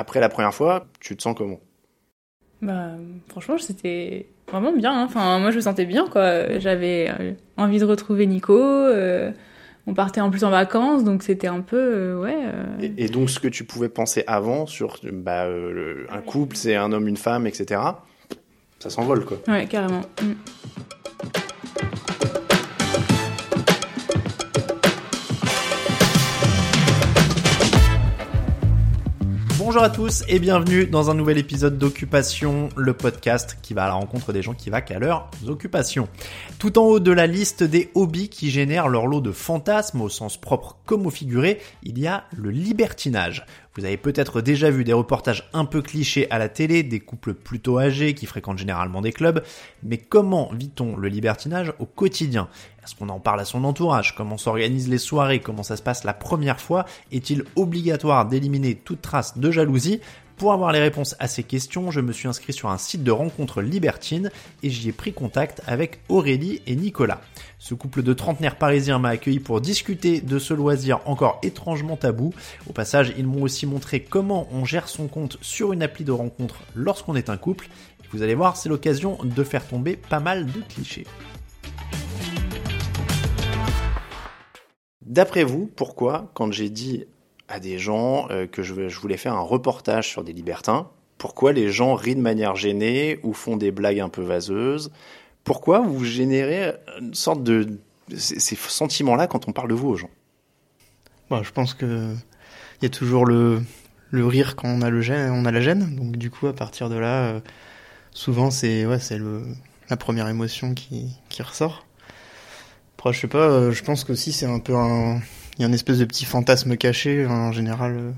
Après la première fois, tu te sens comment? Bah, franchement, c'était vraiment bien. hein. Enfin, moi, je me sentais bien, quoi. J'avais euh, envie de retrouver Nico. euh, on partait en plus en vacances, donc c'était un peu, euh, ouais. euh, et, et donc, ce que tu pouvais penser avant sur bah, euh, le- un couple, c'est un homme, une femme, etc., ça s'envole, quoi. Ouais, carrément. Mm. Bonjour à tous et bienvenue dans un nouvel épisode d'Occupation, le podcast qui va à la rencontre des gens qui vaquent à leurs occupations. Tout en haut de la liste des hobbies qui génèrent leur lot de fantasmes au sens propre comme au figuré, il y a le libertinage. Vous avez peut-être déjà vu des reportages un peu clichés à la télé, des couples plutôt âgés qui fréquentent généralement des clubs, mais comment vit-on le libertinage au quotidien? Est-ce qu'on en parle à son entourage? Comment s'organisent les soirées? Comment ça se passe la première fois? Est-il obligatoire d'éliminer toute trace de jalousie? Pour avoir les réponses à ces questions, je me suis inscrit sur un site de rencontres libertines et j'y ai pris contact avec Aurélie et Nicolas. Ce couple de trentenaires parisiens m'a accueilli pour discuter de ce loisir encore étrangement tabou. Au passage, ils m'ont aussi montré comment on gère son compte sur une appli de rencontre lorsqu'on est un couple. Vous allez voir, c'est l'occasion de faire tomber pas mal de clichés. D'après vous, pourquoi, quand j'ai dit à des gens euh, que je, je voulais faire un reportage sur des libertins, pourquoi les gens rient de manière gênée ou font des blagues un peu vaseuses? Pourquoi vous générez une sorte de ces, sentiments-là quand on parle de vous aux gens? Bah, je pense que il y a toujours le, le rire quand on a le gêne, on a la gêne. Donc du coup, à partir de là, euh, souvent c'est ouais, c'est la première émotion qui qui ressort. Après, je sais pas, euh, je pense qu'aussi c'est un peu un y a une espèce de petit fantasme caché en général. euh.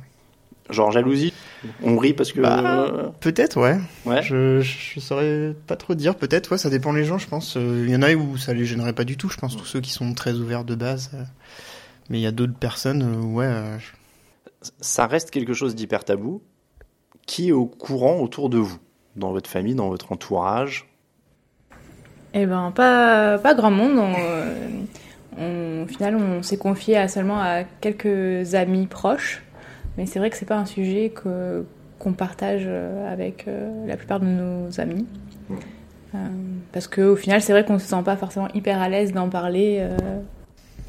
Genre jalousie On rit parce que... Bah, Peut-être, ouais. ouais. Je, je saurais pas trop dire. Peut-être, ouais, ça dépend les gens, je pense. Euh, Il y en a où ça les gênerait pas du tout, je pense, tous ceux qui sont très ouverts de base. euh. Mais il y a d'autres personnes, euh, ouais. euh, je- Ça reste quelque chose d'hyper tabou. Qui est au courant autour de vous Dans votre famille, dans votre entourage? Eh ben, pas, pas grand monde. On, euh, on- au final, on s'est confié à seulement à quelques amis proches. Mais c'est vrai que c'est pas un sujet que, qu'on partage euh, avec euh, la plupart de nos amis. Euh, parce qu'au final, c'est vrai qu'on se sent pas forcément hyper à l'aise d'en parler euh,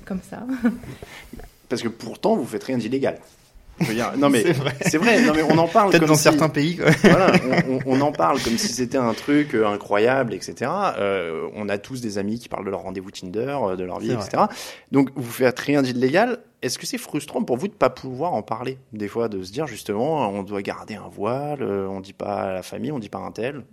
comme ça. Parce que pourtant, vous faites rien d'illégal. Dire, non mais C'est vrai. Non mais on en parle Peut-être dans si- certains pays, quoi. voilà, on, on- on en parle comme si c'était un truc euh, incroyable, etc. Euh, on a tous des amis qui parlent de leur rendez-vous Tinder, euh, de leur vie, etc. Donc vous faites rien d'illégal. Est-ce que c'est frustrant pour vous de pas pouvoir en parler des fois, de se dire justement, on doit garder un voile, euh, on dit pas à la famille, on dit pas à un tel?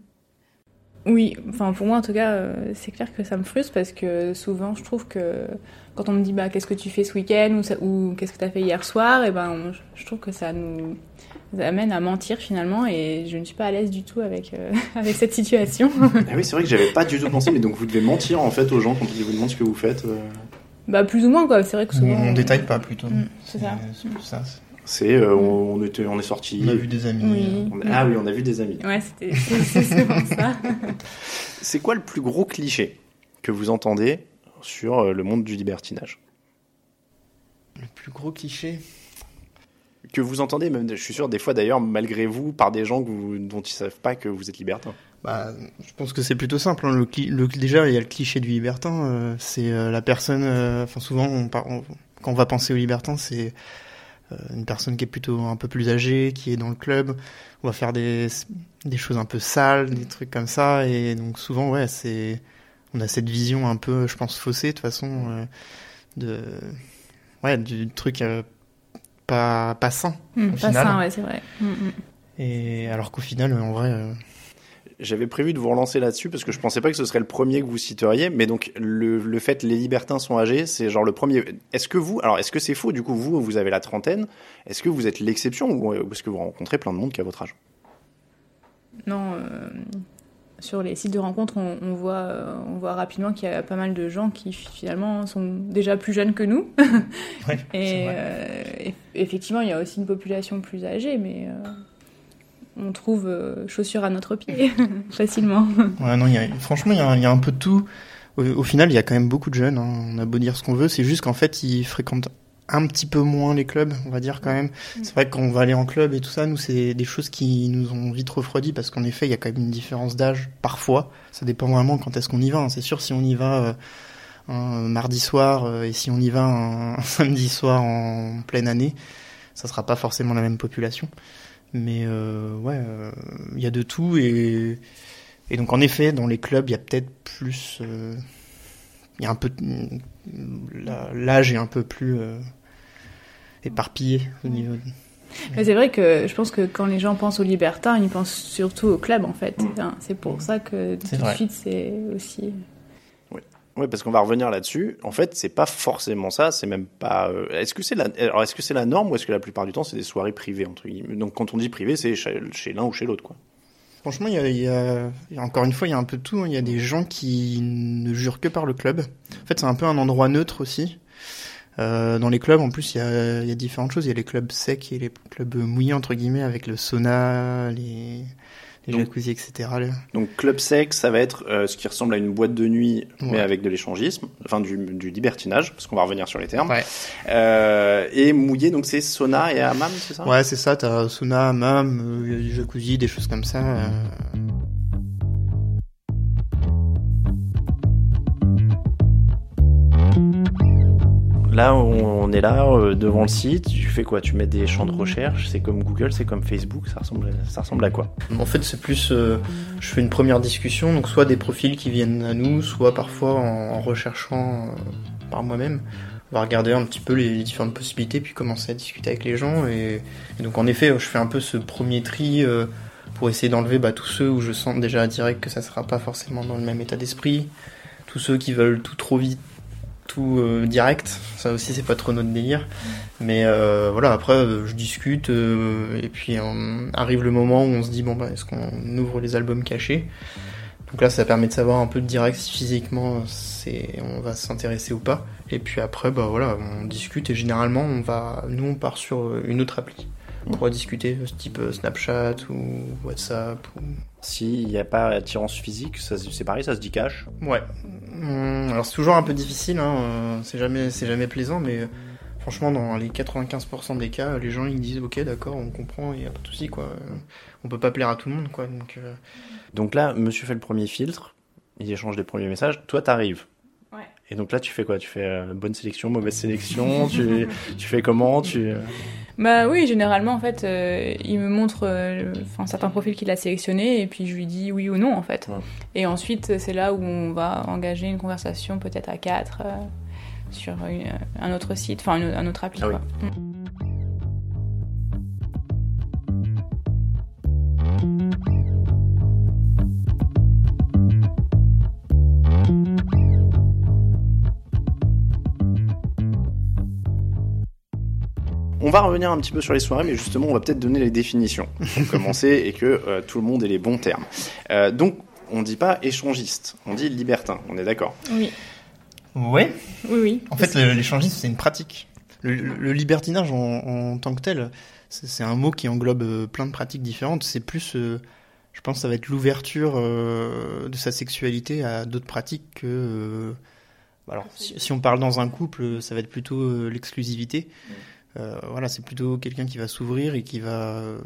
Oui, enfin pour moi en tout cas, euh, c'est clair que ça me frustre parce que souvent je trouve que quand on me dit bah qu'est-ce que tu fais ce week-end ou, ça- ou qu'est-ce que tu as fait hier soir, et ben on- je trouve que ça nous amène à mentir finalement et je ne suis pas à l'aise du tout avec euh, avec cette situation. Ah oui, c'est vrai que j'avais pas du tout pensé, mais donc vous devez mentir en fait aux gens quand ils vous demandent ce que vous faites. euh. bah plus ou moins quoi, c'est vrai que On, souvent on détaille pas plutôt. Mm, c'est ça. C'est plus ça. C'est, euh, on, on était, on est sorti. On a vu des amis. Oui. On- Ah oui, on a vu des amis. Ouais, c'était souvent ça. C'est quoi le plus gros cliché que vous entendez sur euh, le monde du libertinage? Le plus gros cliché? Que vous entendez, même, je suis sûr, des fois d'ailleurs, malgré vous, par des gens que vous- dont ils savent pas que vous êtes libertin. Bah, je pense que c'est plutôt simple. hein. Le, déjà, il y a le cliché du libertin. euh, c'est euh, la personne. euh, Enfin, souvent, on, par- on- quand on va penser au libertin, c'est euh, une personne qui est plutôt un peu plus âgée, qui est dans le club. On va faire des des choses un peu sales, des trucs comme ça. Et donc souvent, ouais, c'est on a cette vision un peu, je pense, faussée de toute façon euh, de ouais du truc euh, pas pas sain. Mm, Au pas final. ça, ouais, c'est vrai. Mm, mm. Et alors qu'au final, en vrai. euh, J'avais prévu de vous relancer là-dessus parce que je pensais pas que ce serait le premier que vous citeriez, mais donc le, le fait les libertins sont âgés, c'est genre le premier. Est-ce que vous, alors est-ce que c'est faux? Du coup vous, vous avez la trentaine, est-ce que vous êtes l'exception ou ou est-ce que vous rencontrez plein de monde qui a votre âge? Non, euh, sur les sites de rencontres, on, on voit, euh, on voit rapidement qu'il y a pas mal de gens qui finalement sont déjà plus jeunes que nous. Ouais, c'est Et vrai. euh, eff- effectivement, il y a aussi une population plus âgée, mais euh, on trouve euh, chaussures à notre pied facilement. Ouais, non, y a, franchement, il y, a, il y a un peu de tout. Au, au final, il y a quand même beaucoup de jeunes. hein. On a beau dire ce qu'on veut, c'est juste qu'en fait, ils fréquentent un petit peu moins les clubs, on va dire quand même. C'est vrai que quand on va aller en club et tout ça, nous c'est des choses qui nous ont vite refroidi parce qu'en effet il y a quand même une différence d'âge parfois. Ça dépend vraiment quand est-ce qu'on y va. hein. C'est sûr si on y va euh, un mardi soir euh, et si on y va un, un samedi soir en pleine année, ça sera pas forcément la même population. Mais euh, ouais, euh, il y a de tout et et donc en effet dans les clubs il y a peut-être plus, euh, il y a un peu la- l'âge est un peu plus euh, éparpillé au niveau. de- Mais c'est vrai que je pense que quand les gens pensent aux libertins, ils pensent surtout au club en fait. Mm. C'est pour ça que tout de suite c'est aussi. Oui, parce qu'on va revenir là-dessus. En fait, c'est pas forcément ça. C'est même pas. euh, Est-ce que c'est la. Alors, est-ce que c'est la norme ou est-ce que la plupart du temps c'est des soirées privées entre guillemets? Donc, quand on dit privé, c'est chez, l'un ou chez l'autre, quoi. Franchement, il y a, y a- encore une fois, il y a un peu tout. hein. Il y a des gens qui ne jurent que par le club. En fait, c'est un peu un endroit neutre aussi. Euh, dans les clubs, en plus, il y, a, il y a différentes choses. Il y a les clubs secs et les clubs mouillés, entre guillemets, avec le sauna, les, les Donc- jacuzzi, etc. là. Donc, club sec, ça va être euh, ce qui ressemble à une boîte de nuit, mais avec de l'échangisme, enfin du, du libertinage, parce qu'on va revenir sur les termes. Ouais. Euh, et mouillé, donc c'est sauna et hammam, c'est ça? Ouais, c'est ça. T'as sauna, hammam, euh, jacuzzi, des choses comme ça. euh. Là, on, est là euh, devant le site. Tu fais quoi? Tu mets des champs de recherche? C'est comme Google, c'est comme Facebook. Ça ressemble, à- ça ressemble à quoi? En fait, c'est plus, euh, je fais une première discussion, donc soit des profils qui viennent à nous, soit parfois en, recherchant euh, par moi-même. On va regarder un petit peu les, différentes possibilités, puis commencer à discuter avec les gens. Et, donc, en effet, je fais un peu ce premier tri pour essayer d'enlever bah, tous ceux où je sens déjà direct que ça sera pas forcément dans le même état d'esprit, tous ceux qui veulent tout trop vite, tout euh, direct. Ça aussi, c'est pas trop notre délire. Mais euh, voilà, après, euh, je discute, et puis arrive le moment où on se dit, bon, bah, est-ce qu'on ouvre les albums cachés? Donc là, ça permet de savoir un peu direct si physiquement c'est, on va s'intéresser ou pas. Et puis après, bah voilà, on discute, et généralement, on va, nous, on part sur une autre appli pour discuter, ce type euh, Snapchat ou WhatsApp. Ou... S'il n'y a pas attirance physique, ça, c'est pareil, ça se dit cash. Ouais. Hum, alors c'est toujours un peu difficile, hein, euh, c'est jamais, c'est jamais plaisant, mais euh, franchement dans les 95% des cas, les gens ils disent ok d'accord, on comprend, il y a pas de souci quoi. On peut pas plaire à tout le monde quoi. Donc euh, Donc là, monsieur fait le premier filtre. Il échange les premiers messages. Toi, t'arrives. Et donc là, tu fais quoi? Tu fais euh, bonne sélection, mauvaise sélection? Tu, tu fais comment? Tu... euh, Bah oui, généralement en fait, euh, il me montre enfin certains profils qu'il a sélectionnés et puis je lui dis oui ou non en fait. Ouais. Et ensuite c'est là où on va engager une conversation peut-être à quatre sur une- un autre site, enfin une- un autre appli. Ah oui. Mm. On va revenir un petit peu sur les soirées, mais justement, on va peut-être donner les définitions pour commencer et que euh, tout le monde ait les bons termes. Euh, donc, on dit pas échangiste, on dit libertin. On est d'accord? Oui, ouais. oui, oui. En fait, l'échangisme c'est une pratique. Le, le- le libertinage en, en tant que tel, c'est un mot qui englobe euh, plein de pratiques différentes. C'est plus, euh, je pense, que ça va être l'ouverture euh, de sa sexualité à d'autres pratiques que. euh, alors, si, si on parle dans un couple, ça va être plutôt euh, l'exclusivité. Euh, voilà, c'est plutôt quelqu'un qui va s'ouvrir et qui va euh,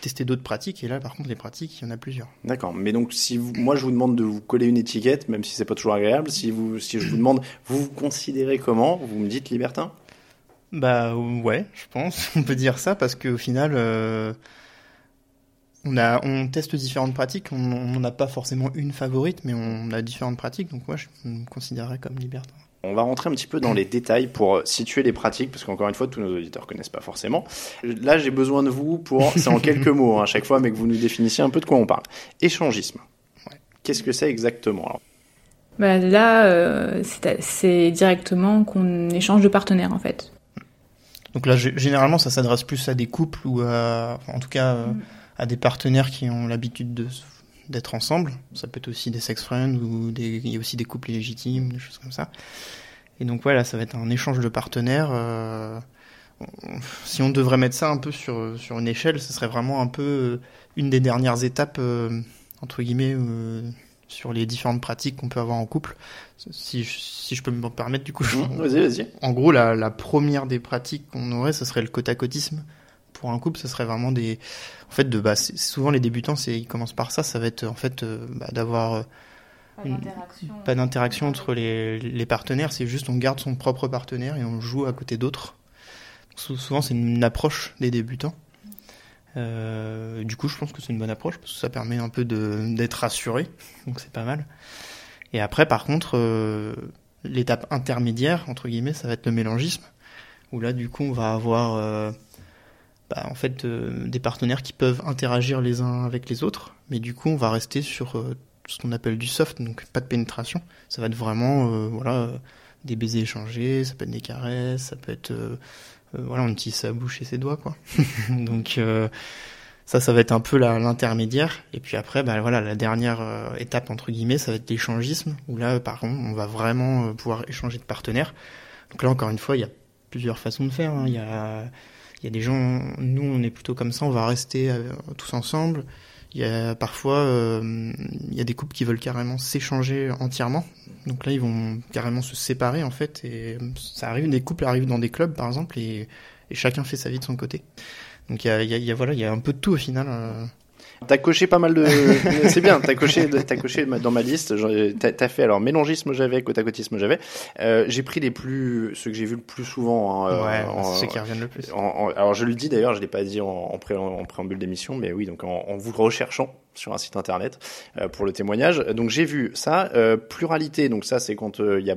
tester d'autres pratiques. Et là, par contre, les pratiques, il y en a plusieurs. D'accord. Mais donc, si vous, moi, je vous demande de vous coller une étiquette, même si c'est pas toujours agréable, si vous, si je vous demande, vous vous considérez comment? Vous me dites libertin? Bah ouais, je pense, on peut dire ça parce qu'au final, euh, on a, on teste différentes pratiques. On n'en a pas forcément une favorite, mais on a différentes pratiques. Donc moi, je me considérerais comme libertin. On va rentrer un petit peu dans les détails pour euh, situer les pratiques, parce qu'encore une fois, tous nos auditeurs connaissent pas forcément. Là, j'ai besoin de vous pour, c'est en quelques mots hein, à chaque fois, mais que vous nous définissiez un peu de quoi on parle. Échangisme. Ouais. Qu'est-ce que c'est exactement alors? Bah, là, euh, c'est directement qu'on échange de partenaires en fait. Donc là, généralement, ça s'adresse plus à des couples ou à, enfin, en tout cas, euh, à des partenaires qui ont l'habitude de d'être ensemble. Ça peut être aussi des sex friends ou des, il y a aussi des couples illégitimes, des choses comme ça. Et donc voilà, ça va être un échange de partenaires. euh, si on devrait mettre ça un peu sur sur une échelle, ce serait vraiment un peu euh, une des dernières étapes euh, entre guillemets euh, sur les différentes pratiques qu'on peut avoir en couple. Si je, si je peux me permettre, du coup, je- Mmh, Vas-y, vas-y. en gros, la, la première des pratiques qu'on aurait, ce serait le côte à côtisme. Pour un couple, ce serait vraiment des, en fait, de, bah, souvent les débutants, c'est, ils commencent par ça. Ça va être, en fait, euh, bah, d'avoir euh, pas d'interaction entre les, les partenaires. C'est juste, on garde son propre partenaire et on joue à côté d'autres. Sou- Souvent, c'est une approche des débutants. Euh, du coup, je pense que c'est une bonne approche parce que ça permet un peu d'être rassuré. Donc, c'est pas mal. Et après, par contre, euh, l'étape intermédiaire, entre guillemets, ça va être le mélangisme. Où là, du coup, on va avoir euh, bah, en fait euh, des partenaires qui peuvent interagir les uns avec les autres. Mais du coup, on va rester sur euh, ce qu'on appelle du soft, donc pas de pénétration. Ça va être vraiment euh, voilà, des baisers échangés, ça peut être des caresses, ça peut être voilà, on utilise sa bouche et ses doigts quoi. donc ça, ça va être un peu l'intermédiaire. Et puis après, bah, voilà, la dernière étape entre guillemets, ça va être l'échangisme, où là, par contre, on va vraiment pouvoir échanger de partenaires. Donc là, encore une fois, il y a plusieurs façons de faire. hein. Il y a il y a des gens, nous on est plutôt comme ça, on va rester euh, tous ensemble. Il y a parfois, euh, il y a des couples qui veulent carrément s'échanger entièrement. Donc là, ils vont carrément se séparer en fait. Et ça arrive, des couples arrivent dans des clubs par exemple, et, chacun fait sa vie de son côté. Donc il y a, il y a- voilà, il y a un peu de tout au final. T'as coché pas mal de. c'est bien, t'as coché, t'as coché dans ma liste. T'as t'as fait alors mélangisme j'avais, côtisme j'avais. Euh, j'ai pris les plus, ceux que j'ai vus le plus souvent. hein, euh, ouais, en- c'est ceux qui reviennent le plus. en- en- alors je le dis d'ailleurs, je l'ai pas dit en, pré- en préambule d'émission, mais oui, donc en, vous recherchant sur un site internet euh, pour le témoignage. Donc j'ai vu ça, euh, pluralité. Donc ça, c'est quand il y a,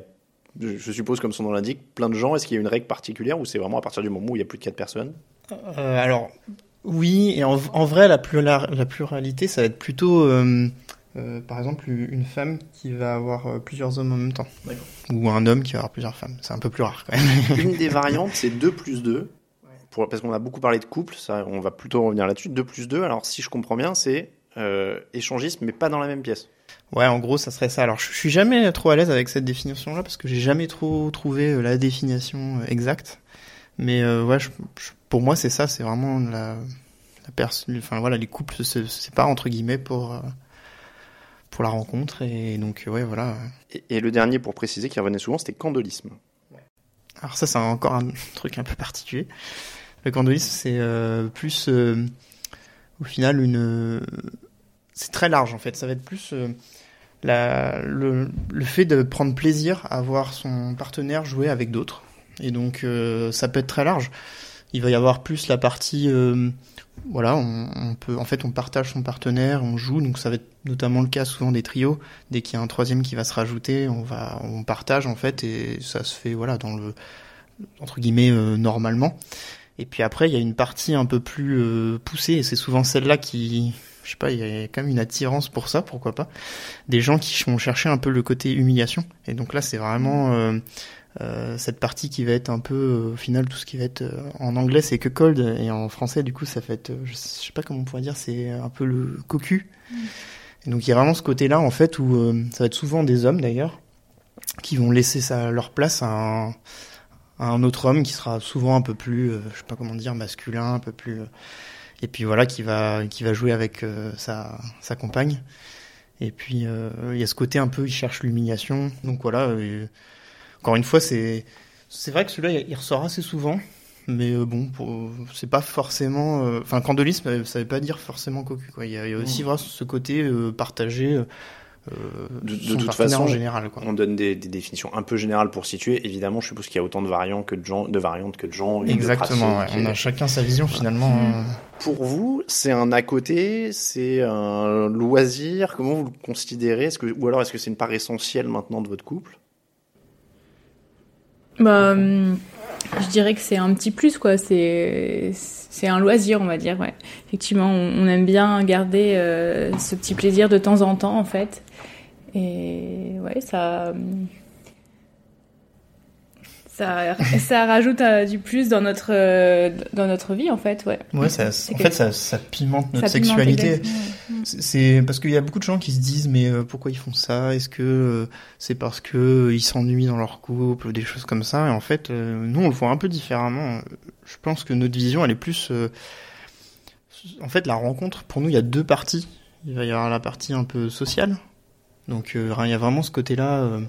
je suppose comme son nom l'indique, plein de gens. Est-ce qu'il y a une règle particulière ou c'est vraiment à partir du moment où il y a plus de quatre personnes? Euh, alors, oui, et en, en vrai, la, plura- la pluralité, ça va être plutôt, euh, euh, par exemple, une femme qui va avoir euh, plusieurs hommes en même temps. D'accord. Ou un homme qui va avoir plusieurs femmes. C'est un peu plus rare quand même. Une des variantes, c'est 2 plus 2. Pour, parce qu'on a beaucoup parlé de couple, ça, on va plutôt revenir là-dessus. 2 plus 2, alors si je comprends bien, c'est euh, échangisme, mais pas dans la même pièce. Ouais, en gros, ça serait ça. Alors, je je suis jamais trop à l'aise avec cette définition-là parce que j'ai jamais trop trouvé la définition exacte. Mais euh, ouais, je- je- pour moi, c'est ça. C'est vraiment la, la personne. Enfin voilà, les couples se, séparent entre guillemets pour euh, pour la rencontre et donc ouais, voilà. Et, et le dernier, pour préciser, qui revenait souvent, c'était candolisme. Alors ça, c'est encore un truc un peu particulier. Le candolisme, c'est euh, plus, euh, au final, une... C'est très large, en fait. Ça va être plus euh, la, le, le fait de prendre plaisir à voir son partenaire jouer avec d'autres. Et donc, euh, ça peut être très large. Il va y avoir plus la partie... euh, voilà, on, peut, en fait, on partage son partenaire, on joue, donc ça va être notamment le cas souvent des trios. Dès qu'il y a un troisième qui va se rajouter, on va, on partage en fait, et ça se fait voilà dans le entre guillemets euh, normalement. Et puis après, il y a une partie un peu plus euh, poussée, et c'est souvent celle-là qui, je sais pas, il y a quand même une attirance pour ça, pourquoi pas. Des gens qui vont chercher un peu le côté humiliation. Et donc là, c'est vraiment euh, euh, cette partie qui va être un peu, euh, au final, tout ce qui va être euh, en anglais, c'est que cold, et en français, du coup, ça fait je sais pas comment on pourrait dire, c'est un peu le cocu. Donc il y a vraiment ce côté-là, en fait, où ça va être souvent des hommes d'ailleurs, qui vont laisser leur place à un, autre homme qui sera souvent un peu plus, je sais pas comment dire, masculin, un peu plus, et puis voilà, qui va, qui va jouer avec sa, compagne. Et puis il y a ce côté un peu, il cherche l'humiliation. Donc voilà. Encore une fois, c'est, c'est vrai que celui-là, il ressort assez souvent. Mais euh, bon, pour- c'est pas forcément. euh, Enfin, candolisme, euh, ça veut pas dire forcément cocu. Quoi. Il y a, il y a aussi vraiment ce côté partagé. euh, De- toute façon, en général. Quoi. On donne des, des définitions un peu générales pour situer. Évidemment, je suppose qu'il y a autant de variants que de gens, de variantes que de gens. de Exactement. ouais. On a chacun sa vision finalement. euh, Pour vous, c'est un à côté, c'est un loisir. Comment vous le considérez? Que, ou alors est-ce que c'est une part essentielle maintenant de votre couple? Bah, hum, je dirais que c'est un petit plus, quoi. C'est, c'est un loisir, on va dire, ouais. Effectivement, on, on aime bien garder euh, ce petit plaisir de temps en temps, en fait. Et ouais, ça. Ça, ça rajoute euh, du plus dans notre, euh, dans notre vie, en fait, ouais. Ouais, ça, en fait, ça, ça pimente notre ça pimente sexualité. C'est- parce qu'il y a beaucoup de gens qui se disent mais euh, pourquoi ils font ça? Est-ce que c'est parce que ils s'ennuient dans leur couple ou des choses comme ça? Et en fait, nous on le voit un peu différemment. Je pense que notre vision elle est plus en fait la rencontre pour nous il y a deux parties. Il va y avoir la partie un peu sociale Donc il y a vraiment ce côté-là.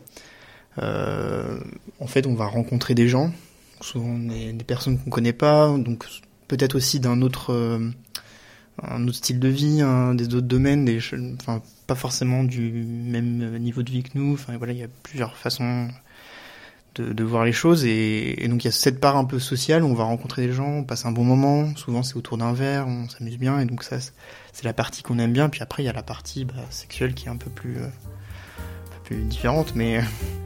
En fait, on va rencontrer des gens, souvent des, personnes qu'on connaît pas, donc peut-être aussi d'un autre un autre style de vie, des autres domaines, des, enfin pas forcément du même niveau de vie que nous. Enfin voilà, il y a plusieurs façons de, voir les choses et, donc il y a cette part un peu sociale où on va rencontrer des gens, on passe un bon moment. Souvent c'est autour d'un verre, on s'amuse bien et donc ça c'est la partie qu'on aime bien. Puis après il y a la partie bah, sexuelle qui est un peu plus, euh, un peu plus différente, mais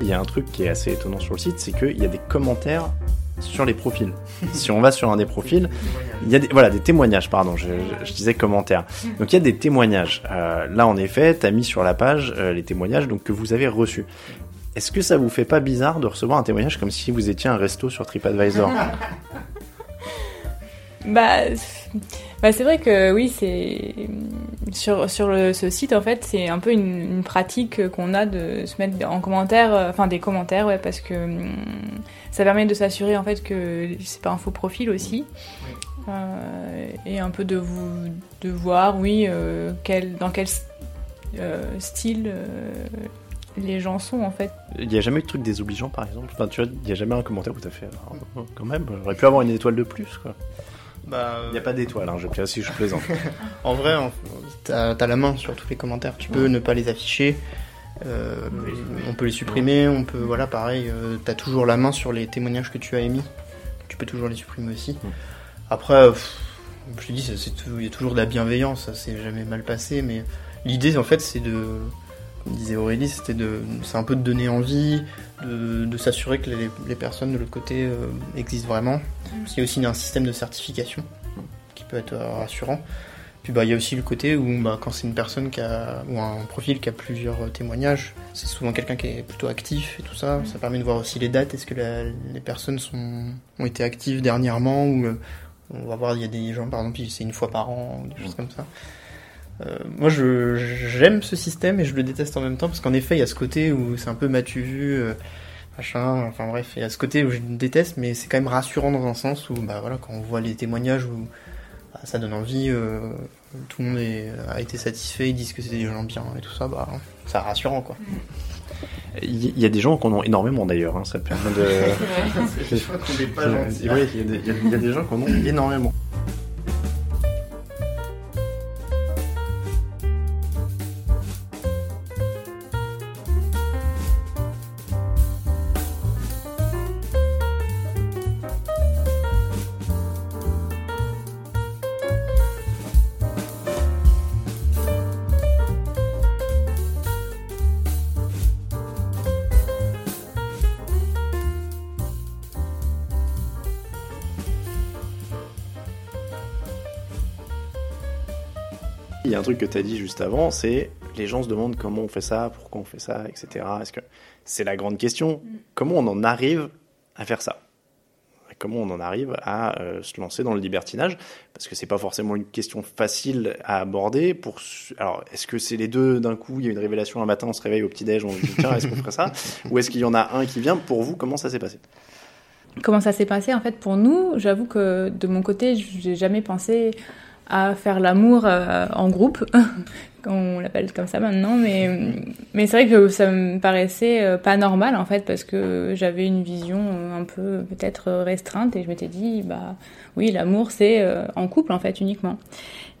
Il y a un truc qui est assez étonnant sur le site, c'est qu'il y a des commentaires sur les profils. si on va sur un des profils, il y a des, voilà, des témoignages, pardon, je, disais commentaires. Donc il y a des témoignages. Euh, là, en effet, tu as mis sur la page euh, les témoignages donc, que vous avez reçus. Est-ce que ça vous fait pas bizarre de recevoir un témoignage comme si vous étiez un resto sur TripAdvisor? Bah, bah c'est vrai que oui, c'est sur sur le, ce site en fait, c'est un peu une, pratique qu'on a de se mettre en commentaire, euh, enfin des commentaires, ouais, parce que hum, ça permet de s'assurer en fait que c'est pas un faux profil aussi. Euh, et un peu de vous de voir oui euh, quel, dans quel style les gens sont en fait. Il n'y a jamais eu de truc désobligeant par exemple? Enfin tu vois, il n'y a jamais un commentaire où tu as fait quand même, j'aurais pu avoir une étoile de plus quoi. Bah, il n'y a pas d'étoile, hein, je, si je plaisante. en vrai, tu as, la main sur tous les commentaires. Tu peux ne pas les afficher. Euh, on peut les supprimer. On peut, voilà, pareil. Euh, tu as toujours la main sur les témoignages que tu as émis. Tu peux toujours les supprimer aussi. Après, je te dis, il y a toujours de la bienveillance. Ça s'est jamais mal passé. Mais l'idée, en fait, c'est de comme disait Aurélie, c'était de, c'est un peu de donner envie, de, s'assurer que les, personnes de l'autre côté euh, existent vraiment. Mm. Il y a aussi un système de certification qui peut être euh, rassurant. Puis bah il y a aussi le côté où bah, quand c'est une personne qui a ou un profil qui a plusieurs euh, témoignages, c'est souvent quelqu'un qui est plutôt actif et tout ça. Mm. Ça permet de voir aussi les dates. Est-ce que les personnes sont ont été actives dernièrement ou on va voir il y a des gens par exemple c'est une fois par an ou des choses mm. comme ça. Euh, moi, je, j'aime ce système et je le déteste en même temps parce qu'en effet, il y a ce côté où c'est un peu matu vu, euh, machin. Enfin bref, il y a ce côté où je déteste, mais c'est quand même rassurant dans un sens où, bah voilà, quand on voit les témoignages où bah, ça donne envie, euh, tout le monde a été satisfait, ils disent que c'est des gens bien et tout ça, bah c'est rassurant quoi. Il y a des gens qui en ont énormément d'ailleurs, hein, ça permet de. je crois qu'on n'est pas gentil. Oui, il y, a des gens qui en ont énormément. Il y a un truc que tu as dit juste avant, c'est les gens se demandent comment on fait ça, pourquoi on fait ça, etc. Est-ce que c'est la grande question? Comment on en arrive à faire ça? Comment on en arrive à euh, se lancer dans le libertinage? Parce que c'est pas forcément une question facile à aborder. Pour alors, est-ce que c'est les deux d'un coup? Il y a une révélation un matin, on se réveille au petit déj, on se dit tiens, est-ce qu'on ferait ça? Ou est-ce qu'il y en a un qui vient? Pour vous, comment ça s'est passé? Comment ça s'est passé? En fait, pour nous, j'avoue que de mon côté, j'ai jamais pensé à faire l'amour euh, en groupe, on l'appelle comme ça maintenant, mais, mais c'est vrai que ça me paraissait euh, pas normal en fait, parce que j'avais une vision un peu peut-être restreinte et je m'étais dit, bah oui, l'amour c'est euh, en couple en fait uniquement.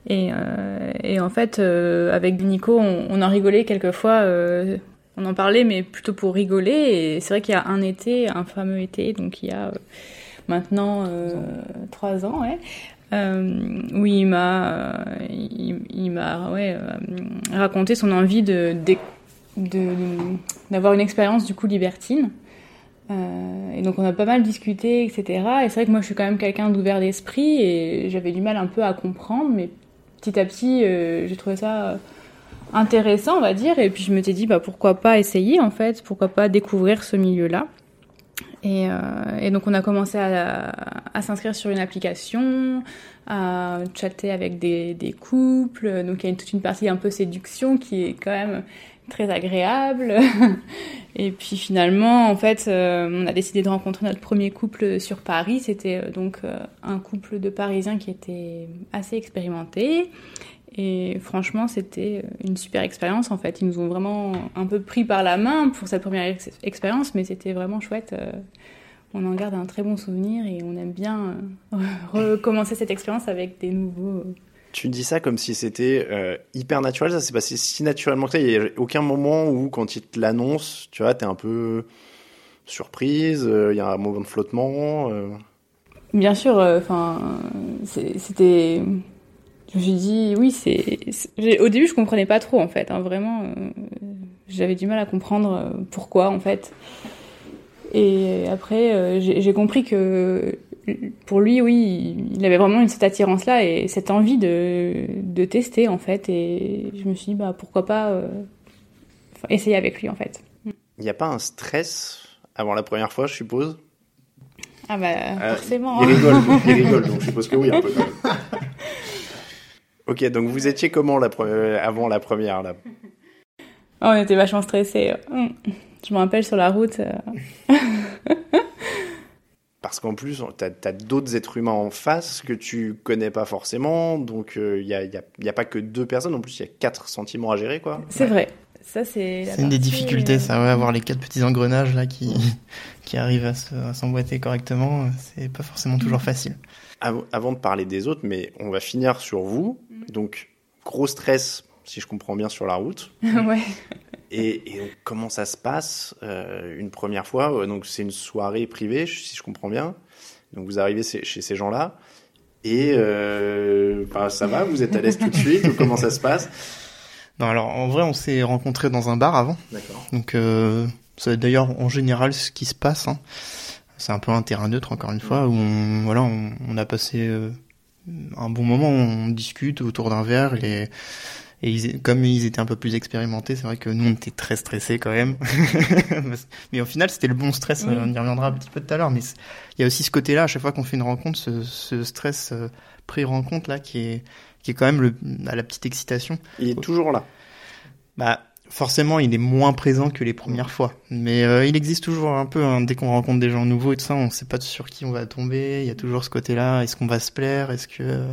Et, et en fait, avec Nico, on, on, en rigolait quelquefois, on en parlait, mais plutôt pour rigoler. Et c'est vrai qu'il y a un été, un fameux été, donc il y a maintenant trois ans, ouais, euh, où il m'a, il, m'a ouais, euh, raconté son envie de, d'avoir une expérience du coup libertine. Euh, et donc on a pas mal discuté, etc. Et c'est vrai que moi je suis quand même quelqu'un d'ouvert d'esprit et j'avais du mal un peu à comprendre, mais petit à petit j'ai trouvé ça intéressant, on va dire. Et puis je me suis dit bah pourquoi pas essayer en fait, pourquoi pas découvrir ce milieu-là. Et, euh, et, donc on a commencé à, à s'inscrire sur une application, à chatter avec des, des, couples. Donc il y a une, toute une partie un peu séduction qui est quand même très agréable. et puis finalement, en fait, euh, on a décidé de rencontrer notre premier couple sur Paris. C'était euh, donc un couple de Parisiens qui était assez expérimenté. Et franchement, c'était une super expérience en fait. Ils nous ont vraiment un peu pris par la main pour cette première ex expérience, mais c'était vraiment chouette. On en garde un très bon souvenir et on aime bien recommencer cette expérience avec des nouveaux. Tu dis ça comme si c'était euh, hyper naturel, ça s'est passé si naturellement que ça. Il n'y a aucun moment où, quand ils te l'annoncent, tu vois, t'es un peu surprise, il y a un moment de flottement. Euh... Bien sûr, enfin, c'était je me suis dit, oui, c'est. Au début, je comprenais pas trop, en fait. Hein, vraiment, euh, j'avais du mal à comprendre euh, pourquoi, en fait. Et après, euh, j'ai compris que pour lui, oui, il avait vraiment cette attirance-là et cette envie de, de tester, en fait. Et je me suis dit, bah, pourquoi pas essayer avec lui, en fait. Il n'y a pas un stress avant la première fois, je suppose? Ah, bah, forcément. Il rigole, il rigole, donc je suppose que oui, un peu quand même. Ok, donc vous étiez comment la avant la première là? Oh, On était vachement stressés. Je me rappelle sur la route. Euh. Parce qu'en plus, tu as, d'autres êtres humains en face que tu connais pas forcément. Donc il euh, n'y a, y a, y a, pas que deux personnes. En plus, il y a quatre sentiments à gérer. quoi. C'est vrai. Ça, c'est une des difficultés, ça, ouais, avoir les quatre petits engrenages là qui, qui arrivent à s'emboîter correctement, c'est pas forcément toujours facile. Avant de parler des autres, mais on va finir sur vous. Donc, gros stress, si je comprends bien, sur la route. ouais. Et, et donc, comment ça se passe euh, une première fois Donc, c'est une soirée privée, si je comprends bien. Donc, vous arrivez chez ces gens-là. Et euh, bah, ça va Vous êtes à l'aise tout de suite ou Comment ça se passe? Non, alors en vrai, on s'est rencontrés dans un bar avant. D'accord. Donc, euh, c'est d'ailleurs en général ce qui se passe. Hein. C'est un peu un terrain neutre, encore une fois, où on, voilà, on, on a passé euh, un bon moment, on discute autour d'un verre et, et ils, comme ils étaient un peu plus expérimentés, c'est vrai que nous on était très stressés quand même. mais au final c'était le bon stress, on y reviendra un petit peu tout à l'heure. Mais il y a aussi ce côté-là, à chaque fois qu'on fait une rencontre, ce, ce stress euh, pré-rencontre là qui est, qui est quand même le, à la petite excitation. Il est toujours là. Bah forcément, il est moins présent que les premières fois. Mais euh, il existe toujours un peu, hein, dès qu'on rencontre des gens nouveaux et tout ça, on sait pas sur qui on va tomber. Il y a toujours ce côté-là. Est-ce qu'on va se plaire? Est-ce que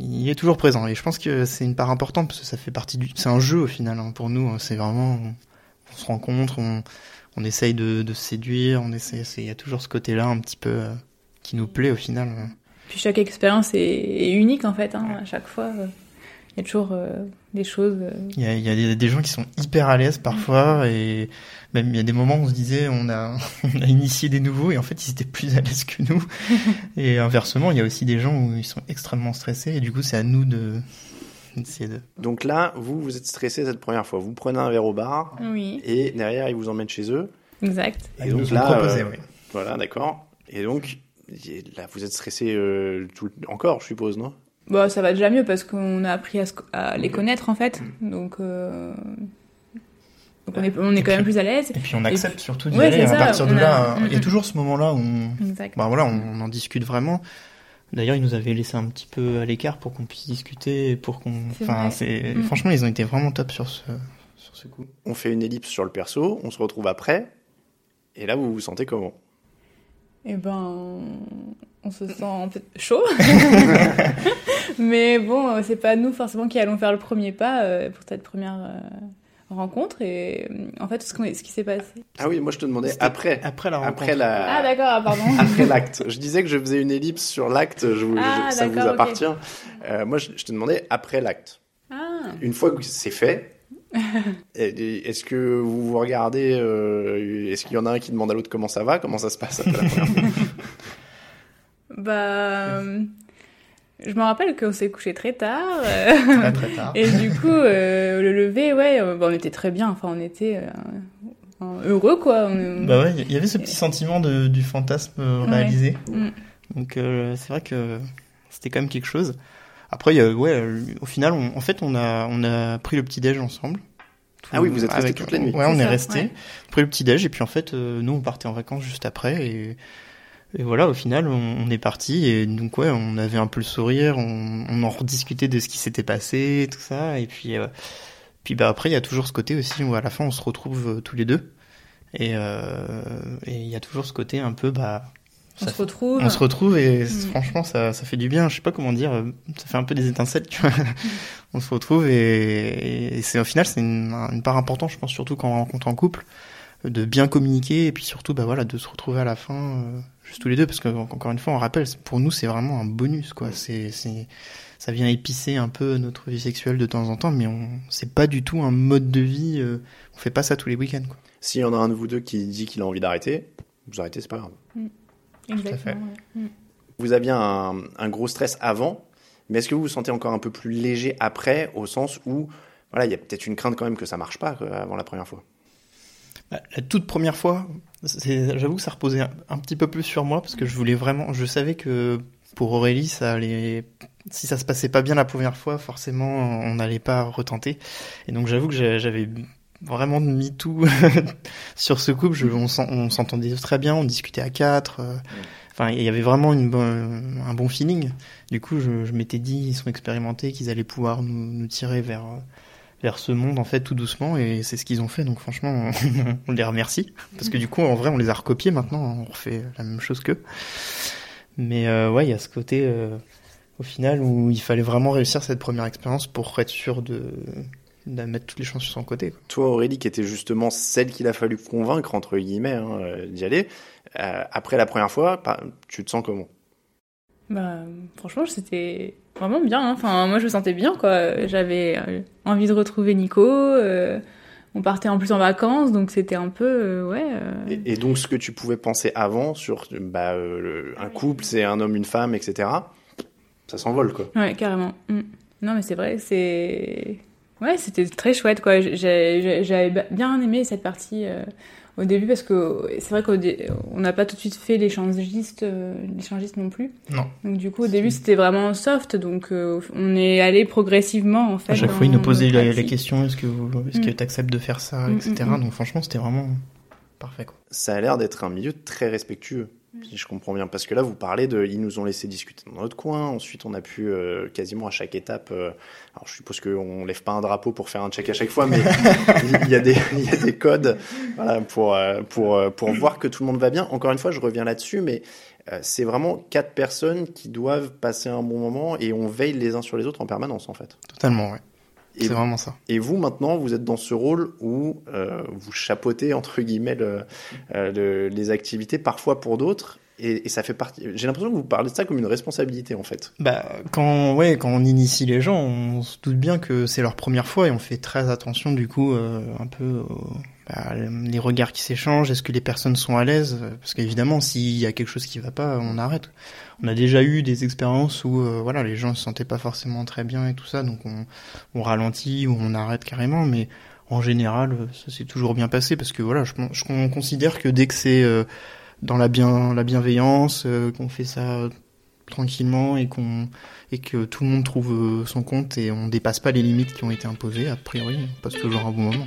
il est toujours présent Et je pense que c'est une part importante parce que ça fait partie du. C'est un jeu au final hein, pour nous. C'est vraiment, on, se rencontre, on, essaye de, séduire, on essaie. Il y a toujours ce côté-là un petit peu euh, qui nous plaît au final. Puis chaque expérience est, est unique en fait. Hein, à chaque fois, il y a toujours des choses. Euh. Il y a, il y a des, gens qui sont hyper à l'aise parfois et même il y a des moments où on se disait on a, on a initié des nouveaux et en fait ils étaient plus à l'aise que nous. et inversement, il y a aussi des gens où ils sont extrêmement stressés et du coup c'est à nous de de... Donc là, vous, vous êtes stressé cette première fois. Vous prenez un verre au bar oui. et derrière, ils vous emmènent chez eux. Exact. Et donc là, proposé, euh, oui. voilà, d'accord. Et donc, là, vous êtes stressé euh, tout, encore, je suppose, non? Bah, ça va déjà mieux parce qu'on a appris à, à, les connaître en fait. Donc, euh... Donc on est, on est quand même plus à l'aise. Et puis on accepte puis... surtout d'y ouais, aller. À partir de là, il y a toujours ce moment-là où on, bah, voilà, on, en discute vraiment. D'ailleurs, ils nous avaient laissé un petit peu à l'écart pour qu'on puisse discuter, pour qu'on. Enfin, c'est mm. franchement, ils ont été vraiment top sur ce sur ce coup. On fait une ellipse sur le perso, on se retrouve après, et là, vous vous sentez comment? Eh ben, on se sent un peu chaud. Mais bon, c'est pas nous forcément qui allons faire le premier pas euh, pour cette première euh, rencontre. Et en fait, ce, ce qui s'est passé. Ah oui, moi je te demandais après. Après la rencontre. Après la... Ah d'accord, pardon. après l'acte. Je disais que je faisais une ellipse sur l'acte, je, ah, ça vous appartient. Okay. Euh, moi je, je, te demandais après l'acte. Ah. Une fois que c'est fait, est-ce que vous vous regardez euh, Est-ce qu'il y en a un qui demande à l'autre comment ça va Comment ça se passe après la première fois? Bah. Je me rappelle qu'on s'est couché très tard. très, très tard. Et du coup, euh, le lever, ouais, euh, bah, on était très bien. Enfin, on était euh, heureux, quoi. On... Bah ouais, il y avait ce petit sentiment de, du fantasme réalisé. Ouais. Mm. Donc, euh, c'est vrai que c'était quand même quelque chose. Après, y a, ouais, au final, on, en fait, on a, on a pris le petit déj ensemble. Ah oui, vous êtes resté toute la nuit. Ouais, on est ça, resté. ouais. Après le petit déj et puis en fait euh, nous on partait en vacances juste après et, et voilà au final on, on est parti et donc ouais on avait un peu le sourire, on, on en rediscutait de ce qui s'était passé tout ça et puis euh, puis bah après il y a toujours ce côté aussi où à la fin on se retrouve euh, tous les deux et euh, et il y a toujours ce côté un peu bah On se retrouve. on se retrouve et Mm. franchement ça, ça fait du bien. Je sais pas comment dire, euh, ça fait un peu des étincelles. Tu vois. on se retrouve et, et c'est au final c'est une, une part importante, je pense surtout quand on rencontre en couple, de bien communiquer et puis surtout bah voilà de se retrouver à la fin euh, juste tous les deux parce que encore une fois on rappelle pour nous c'est vraiment un bonus quoi. C'est c'est ça vient épicer un peu notre vie sexuelle de temps en temps, mais on c'est pas du tout un mode de vie. euh, on fait pas ça tous les week-ends quoi. S'il y en a un de vous deux qui dit qu'il a envie d'arrêter, vous arrêtez, c'est pas grave. Exactement. fait. ouais. Mm. Vous aviez un, un gros stress avant, mais est-ce que vous vous sentez encore un peu plus léger après, au sens où, voilà, il y a peut-être une crainte quand même que ça marche pas quoi, avant la première fois? La toute première fois, j'avoue que ça reposait un, petit peu plus sur moi parce que je voulais vraiment, je savais que pour Aurélie, ça allait, si ça se passait pas bien la première fois, forcément, on n'allait pas retenter. Et donc j'avoue que j'avais vraiment mis tout sur ce couple. On s'en- on s'entendait très bien, on discutait à quatre. euh, Enfin, il y avait vraiment une un bon feeling. Du coup, je, m'étais dit, ils sont expérimentés, qu'ils allaient pouvoir nous, tirer vers vers ce monde en fait tout doucement et c'est ce qu'ils ont fait donc franchement on les remercie. Parce que du coup en vrai on les a recopiés maintenant on refait la même chose qu'eux. Mais euh, ouais il y a ce côté euh, au final où il fallait vraiment réussir cette première expérience pour être sûr de, de mettre toutes les chances sur son côté quoi. Toi, Aurélie, qui était justement celle qu'il a fallu convaincre, entre guillemets, hein, euh, d'y aller, euh, après la première fois, tu te sens comment? Bah, franchement, c'était vraiment bien. hein. Enfin, moi, je me sentais bien, quoi. J'avais euh, envie de retrouver Nico. euh, on partait en plus en vacances, donc c'était un peu, euh, ouais. euh, et, et donc, ce que tu pouvais penser avant sur bah, le- un couple, c'est un homme, une femme, etc., ça s'envole, quoi. Ouais, carrément. Mm. Non, mais c'est vrai, c'est. Ouais, c'était très chouette, quoi. J'avais bien aimé cette partie au début parce que c'est vrai qu'on n'a pas tout de suite fait l'échangiste euh, l'échangiste non plus. non Donc, du coup, au début, c'était vraiment soft, donc euh, on est allé progressivement, en fait. à chaque fois ils nous posaient la, la question est-ce que vous est-ce que Mm. tu acceptes de faire ça Mm, etc mm, mm. donc franchement c'était vraiment parfait quoi Ça a l'air d'être un milieu très respectueux, si je comprends bien. Parce que là, vous parlez de. Ils nous ont laissé discuter dans notre coin. Ensuite, on a pu euh, quasiment à chaque étape. euh, alors, je suppose qu'on lève pas un drapeau pour faire un check à chaque fois, mais il y, a des, il y a des codes voilà, pour, euh, pour, euh, pour voir que tout le monde va bien. Encore une fois, je reviens là-dessus, mais euh, c'est vraiment quatre personnes qui doivent passer un bon moment et on veille les uns sur les autres en permanence, en fait. totalement ouais c'est vraiment ça et vous, maintenant, vous êtes dans ce rôle où euh, vous chapeautez, entre guillemets, le- euh, le- les activités, parfois pour d'autres. Et, et ça fait partie. J'ai l'impression que vous parlez de ça comme une responsabilité, en fait. Bah, quand, ouais, quand on initie les gens, on se doute bien que c'est leur première fois et on fait très attention, du coup, euh, un peu aux- bah, les regards qui s'échangent. Est-ce que les personnes sont à l'aise? Parce qu'évidemment, s'il y a quelque chose qui va pas, on arrête. On a déjà eu des expériences où, euh, voilà, les gens se sentaient pas forcément très bien et tout ça, donc on, ralentit ou on arrête carrément, mais en général, euh, ça s'est toujours bien passé parce que voilà, je, je on considère que dès que c'est euh, dans la bien, la bienveillance, euh, qu'on fait ça tranquillement et qu'on et que tout le monde trouve son compte et on dépasse pas les limites qui ont été imposées, a priori, on passe toujours un bon moment.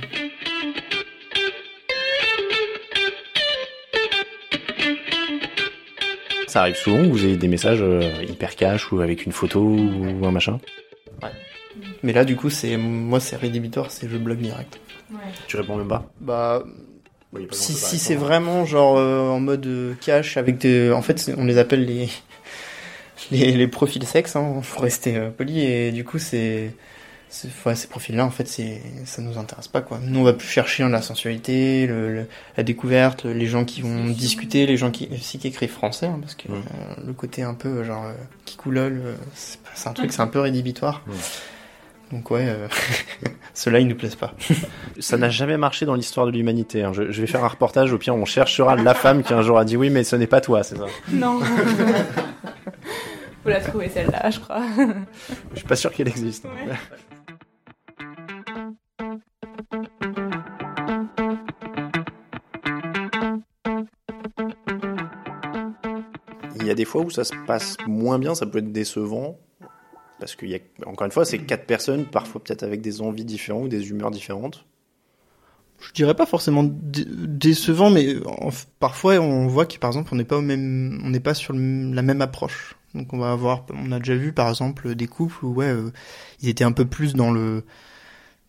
Ça arrive souvent, vous avez des messages euh, hyper cash ou avec une photo ou un machin. Mais là, du coup, c'est moi, c'est rédhibitoire, c'est je bloque direct. Tu réponds même pas Bah, Oui, pas si, si c'est répondre. vraiment genre euh, en mode euh, cash avec des, en fait, on les appelle les les, les profils sexes, hein, faut rester euh, poli et du coup, c'est- ouais, ces profils-là, en fait, c'est ça nous intéresse pas quoi. Nous, on va plus chercher la sensualité, le, le- la découverte, les gens qui vont discuter, les gens qui aussi qui écrivent français, hein, parce que euh, le côté un peu euh, genre euh, qui coulole, euh, c'est un truc, c'est un peu rédhibitoire. Donc ouais, euh, ceux-là, ils nous plaisent pas. Ça n'a jamais marché dans l'histoire de l'humanité. hein. Je, je vais faire un reportage, au pire on cherchera la femme qui un jour a dit oui, mais ce n'est pas toi, c'est ça. Non. Faut la trouver celle-là, je crois. Je suis pas sûr qu'elle existe. Il y a des fois où ça se passe moins bien, ça peut être décevant. Parce qu'il y a, encore une fois, c'est quatre personnes, parfois peut-être avec des envies différentes ou des humeurs différentes. je dirais pas forcément décevant, mais parfois on voit que par exemple on n'est pas au même, on n'est pas sur la même approche. Donc on va avoir, on a déjà vu par exemple des couples où ouais, euh, ils étaient un peu plus dans le,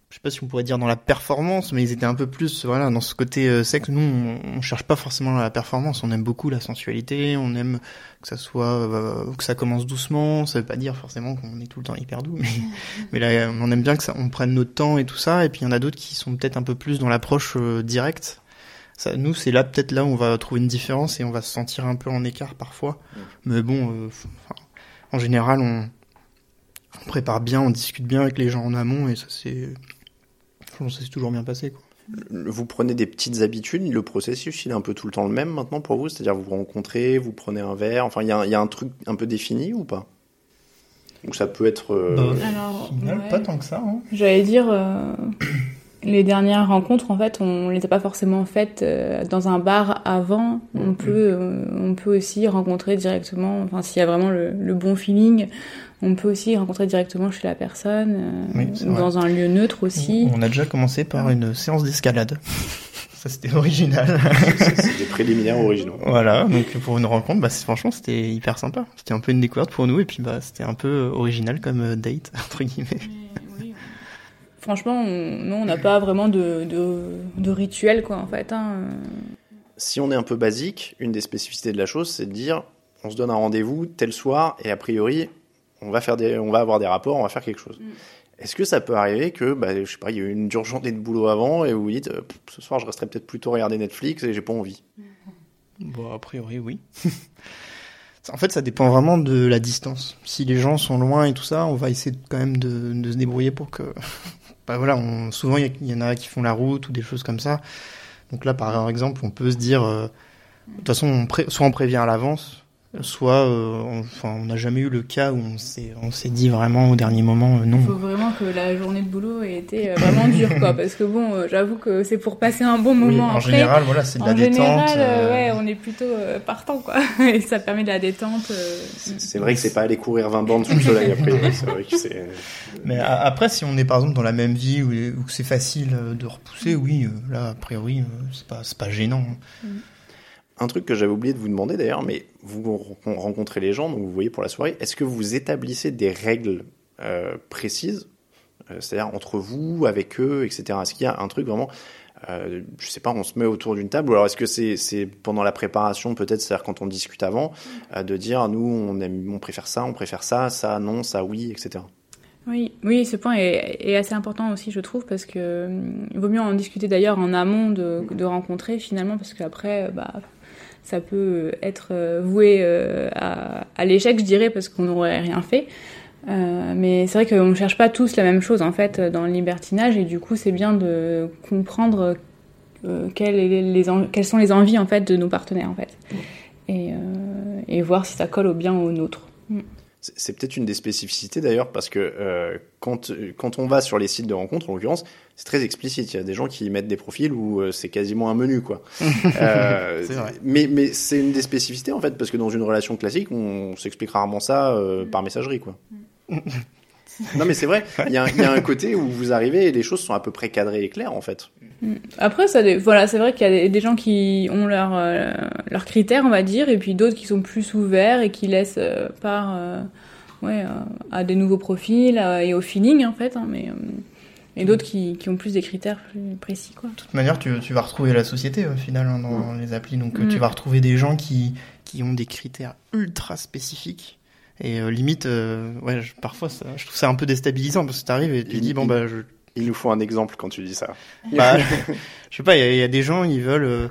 je sais pas si on pourrait dire dans la performance, mais ils étaient un peu plus voilà dans ce côté euh, sexe. Nous, on, on, cherche pas forcément la performance, on aime beaucoup la sensualité, on aime que ça soit euh, que ça commence doucement. Ça veut pas dire forcément qu'on est tout le temps hyper doux, mais mais là on aime bien que ça, on prenne notre temps et tout ça. Et puis il y en a d'autres qui sont peut-être un peu plus dans l'approche euh, directe. Ça, nous, c'est là peut-être là où on va trouver une différence et on va se sentir un peu en écart parfois. Mais bon, en général, on, on prépare bien, on discute bien avec les gens en amont et ça c'est ça s'est toujours bien passé. Quoi. Vous prenez des petites habitudes, le processus il est un peu tout le temps le même maintenant pour vous? C'est-à-dire vous vous rencontrez, vous prenez un verre, enfin il y, a un truc un peu défini ou pas? Ou ça peut être... Euh... Bah, Alors, pas tant que ça. Hein. J'allais dire, euh, les dernières rencontres en fait on les a pas forcément faites euh, dans un bar avant, on, mm. peut, euh, on peut aussi rencontrer directement, enfin s'il y a vraiment le, le bon feeling, on peut aussi rencontrer directement chez la personne, euh, dans un lieu neutre aussi. On a déjà commencé par une séance d'escalade. Ça, c'était original. C'est des préliminaires originaux. Voilà, donc pour une rencontre, bah, franchement, c'était hyper sympa. C'était un peu une découverte pour nous, et puis bah, c'était un peu original comme euh, date, entre guillemets. Franchement, on, nous, on n'a pas vraiment de, de, rituel, quoi, en fait. Hein. Si on est un peu basique, une des spécificités de la chose, c'est de dire on se donne un rendez-vous tel soir, et a priori, on va faire des, on va avoir des rapports, on va faire quelque chose. Mm. Est-ce que ça peut arriver que, bah, je sais pas, il y a eu une dure journée de boulot avant et vous vous dites, euh, ce soir je resterai peut-être plutôt regarder Netflix et j'ai pas envie. Bon, a priori oui. en fait, ça dépend vraiment de la distance. Si les gens sont loin et tout ça, on va essayer quand même de, de se débrouiller pour que, bah voilà, on, souvent il y, en a qui font la route ou des choses comme ça. Donc là, par exemple, on peut se dire, euh, de toute façon, on soit on prévient à l'avance, soit euh, enfin on n'a jamais eu le cas où on s'est on s'est dit vraiment au dernier moment euh, non. Il faut vraiment que la journée de boulot ait été euh, vraiment dure quoi parce que bon j'avoue que c'est pour passer un bon moment en général voilà c'est de la détente. ouais on est plutôt partant quoi et ça permet de la détente. C'est vrai que c'est pas aller courir 20 bandes sous le soleil après c'est vrai que c'est. Mais après si on est par exemple dans la même vie où, c'est facile de repousser oui là a priori c'est pas c'est pas gênant. Mm. Un truc que j'avais oublié de vous demander d'ailleurs, mais vous rencontrez les gens, donc vous voyez pour la soirée, est-ce que vous établissez des règles euh, précises, euh, c'est-à-dire entre vous, avec eux, etc. Est-ce qu'il y a un truc vraiment, euh, je sais pas, on se met autour d'une table, ou alors est-ce que c'est pendant la préparation peut-être, c'est-à-dire quand on discute avant, euh, de dire nous on préfère ça, on préfère ça, ça non, ça oui, etc. Oui, oui, ce point est, assez important aussi, je trouve, parce que il vaut mieux en discuter d'ailleurs en amont de, de rencontrer finalement, parce qu'après, bah, ça peut être euh, voué euh, à, à l'échec, je dirais, parce qu'on n'aurait rien fait. Euh, mais c'est vrai qu'on ne cherche pas tous la même chose en fait dans le libertinage et du coup c'est bien de comprendre euh, quelles, les, quelles, sont les envies en fait de nos partenaires en fait et, euh, voir si ça colle au bien au nôtre. Mm. C'est peut-être une des spécificités d'ailleurs, parce que euh, quand, quand on va sur les sites de rencontres, en l'occurrence, c'est très explicite. Il y a des gens qui mettent des profils où euh, c'est quasiment un menu, quoi. euh, vrai. Mais, mais c'est une des spécificités, en fait, parce que dans une relation classique, on s'explique rarement ça euh, par messagerie, quoi. Non, mais c'est vrai, il y, a, il y, a un côté où vous arrivez et les choses sont à peu près cadrées et claires, en fait. Après, ça, voilà, c'est vrai qu'il y a des gens qui ont leurs euh, leurs critères, on va dire, et puis d'autres qui sont plus ouverts et qui laissent euh, part euh, ouais, à des nouveaux profils et au feeling, en fait. Hein, mais, et d'autres qui, qui ont plus des critères plus précis, quoi. De toute manière, tu, tu vas retrouver la société, au final, hein, dans les applis. Donc, mm. tu vas retrouver des gens qui, qui ont des critères ultra spécifiques. Et limite, ouais, je, parfois, ça, je trouve ça un peu déstabilisant parce que t'arrives et tu dis, bon, bah, je il nous faut un exemple quand tu dis ça. Bah, je sais pas, il y, a des gens, ils veulent, euh,